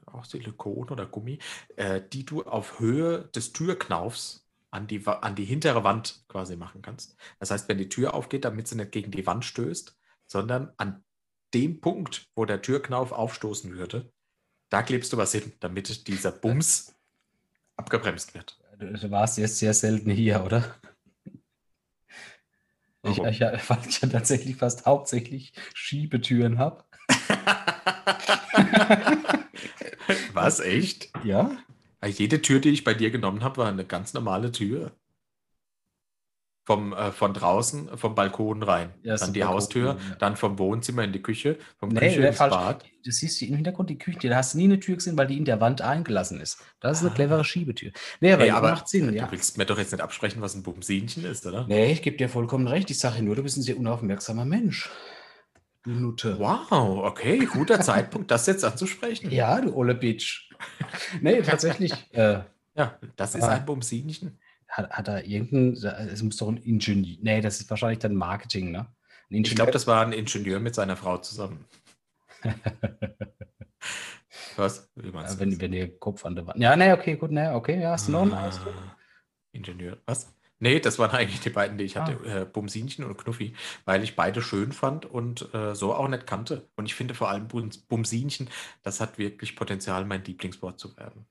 auch Silikon oder Gummi, äh, die du auf Höhe des Türknaufs an die, an die hintere Wand quasi machen kannst. Das heißt, wenn die Tür aufgeht, damit sie nicht gegen die Wand stößt, sondern an dem Punkt, wo der Türknauf aufstoßen würde, da klebst du was hin, damit dieser Bums abgebremst wird. Du, warst jetzt sehr selten hier, oder? Ich, ich, weil ich ja tatsächlich fast hauptsächlich Schiebetüren habe. Was, echt? Ja? Ja, Jede Tür, die ich bei dir genommen habe, war eine ganz normale Tür. Vom, äh, von draußen, vom Balkon rein. Ja, dann die Balkon, Haustür, ja. dann vom Wohnzimmer in die Küche, vom Nee, Küche nee, ins falsch. Bad. Du siehst hier im Hintergrund die Küche, da hast du nie eine Tür gesehen, weil die in der Wand eingelassen ist. Das ist eine Ah. clevere Schiebetür. Nee, aber, ja, aber macht Sinn, du ja. willst mir doch jetzt nicht absprechen, was ein Bumsinchen ist, oder? Nee, ich gebe dir vollkommen recht. Ich sage nur, du bist ein sehr unaufmerksamer Mensch. Du Nutte. Wow, okay, guter Zeitpunkt, das jetzt anzusprechen. Ja, du olle Bitch. nee, tatsächlich. Äh, Ja, das ist Ah. ein Bumsinchen. hat, hat er irgendein, es muss doch ein Ingenieur, nee, das ist wahrscheinlich dann Marketing, ne? Ich glaube, das war ein Ingenieur mit seiner Frau zusammen. Was? Äh, du wenn, wenn ihr Kopf an der Wand. Ja, nee, okay, gut, nee, okay, ja, ist noch ein Ausdruck. Ah, Ingenieur. Was? Nee, das waren eigentlich die beiden, die ich hatte. Ah. Äh, Bumsinchen und Knuffi, weil ich beide schön fand und äh, so auch nicht kannte. Und ich finde vor allem Bums, Bumsinchen, das hat wirklich Potenzial, mein Lieblingswort zu werden.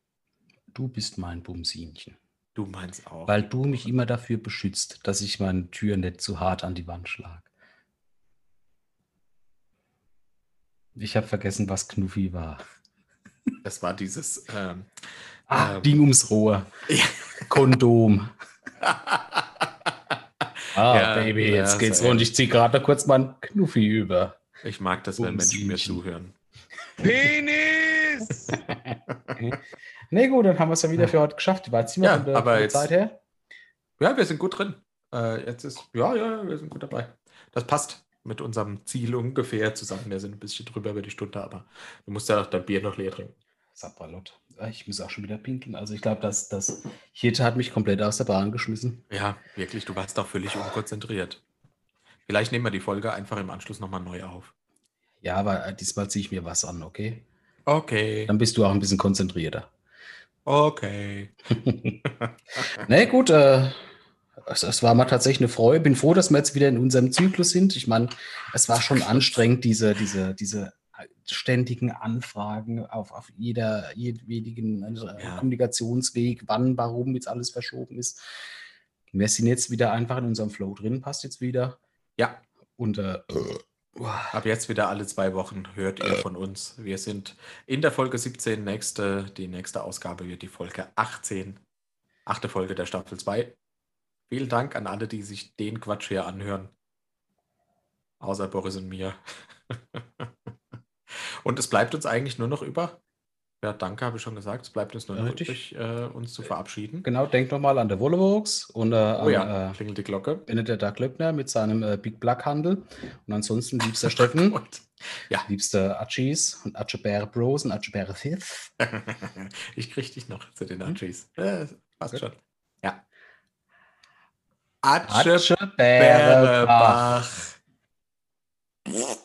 Du bist mein Bumsinchen. Du meinst auch. Weil du mich immer dafür beschützt, dass ich meine Tür nicht zu hart an die Wand schlage. Ich habe vergessen, was Knuffi war. das war dieses. Ähm, Ah, Ähm. Ding ums Rohr. Ja. Kondom. Ah, Ja, Baby, ja, jetzt geht's rund. Ich zieh gerade noch kurz meinen Knuffi über. ich mag das, wenn Menschen mir zuhören. Penis! Nee, gut, dann haben wir es ja wieder für heute geschafft. War jetzt Ja, von der, aber von der jetzt- Zeit her. Ja, wir sind gut drin. Äh, jetzt ist. Ja, ja, wir sind gut dabei. Das passt mit unserem Ziel ungefähr zusammen. Wir sind ein bisschen drüber über die Stunde, aber du musst ja auch dein Bier noch leer trinken. Sapperlot. Ah, Ich muss auch schon wieder pinkeln. Also ich glaube, das, das Hirte hat mich komplett aus der Bahn geschmissen. Ja, wirklich, du warst auch völlig unkonzentriert. Vielleicht nehmen wir die Folge einfach im Anschluss nochmal neu auf. Ja, aber äh, diesmal ziehe ich mir was an, okay? Okay. Dann bist du auch ein bisschen konzentrierter. Okay. Nee, gut, äh, es, es war mal tatsächlich eine Freude. Bin froh, dass wir jetzt wieder in unserem Zyklus sind. Ich meine, es war schon anstrengend, diese, diese, diese ständigen Anfragen auf, auf jeder, jedwedigen äh, Ja. Kommunikationsweg, wann, warum jetzt alles verschoben ist. Wir sind jetzt wieder einfach in unserem Flow drin, passt jetzt wieder. Ja, Und äh, ab jetzt wieder alle zwei Wochen hört ihr von uns. Wir sind in der Folge 17, nächste, die nächste Ausgabe wird die Folge 18. Achte Folge der Staffel 2. Vielen Dank an alle, die sich den Quatsch hier anhören. Außer Boris und mir. und es bleibt uns eigentlich nur noch über. Ja, danke, habe ich schon gesagt. Es bleibt uns nur noch übrig, äh, uns zu verabschieden. genau, denkt nochmal an der Wollewurks und äh, Oh ja, äh, klingelt die Glocke. Benedikt Glöckner mit seinem äh, Big Black Handel. Und ansonsten liebster Steffen, Und liebster Atschis und Atschebäre Bros und Atschebäre Fifth. ich krieg dich noch zu Hm? den Achis. Äh, passt Gut. schon. Ja. Atsche Atschebäre Bach. Bach.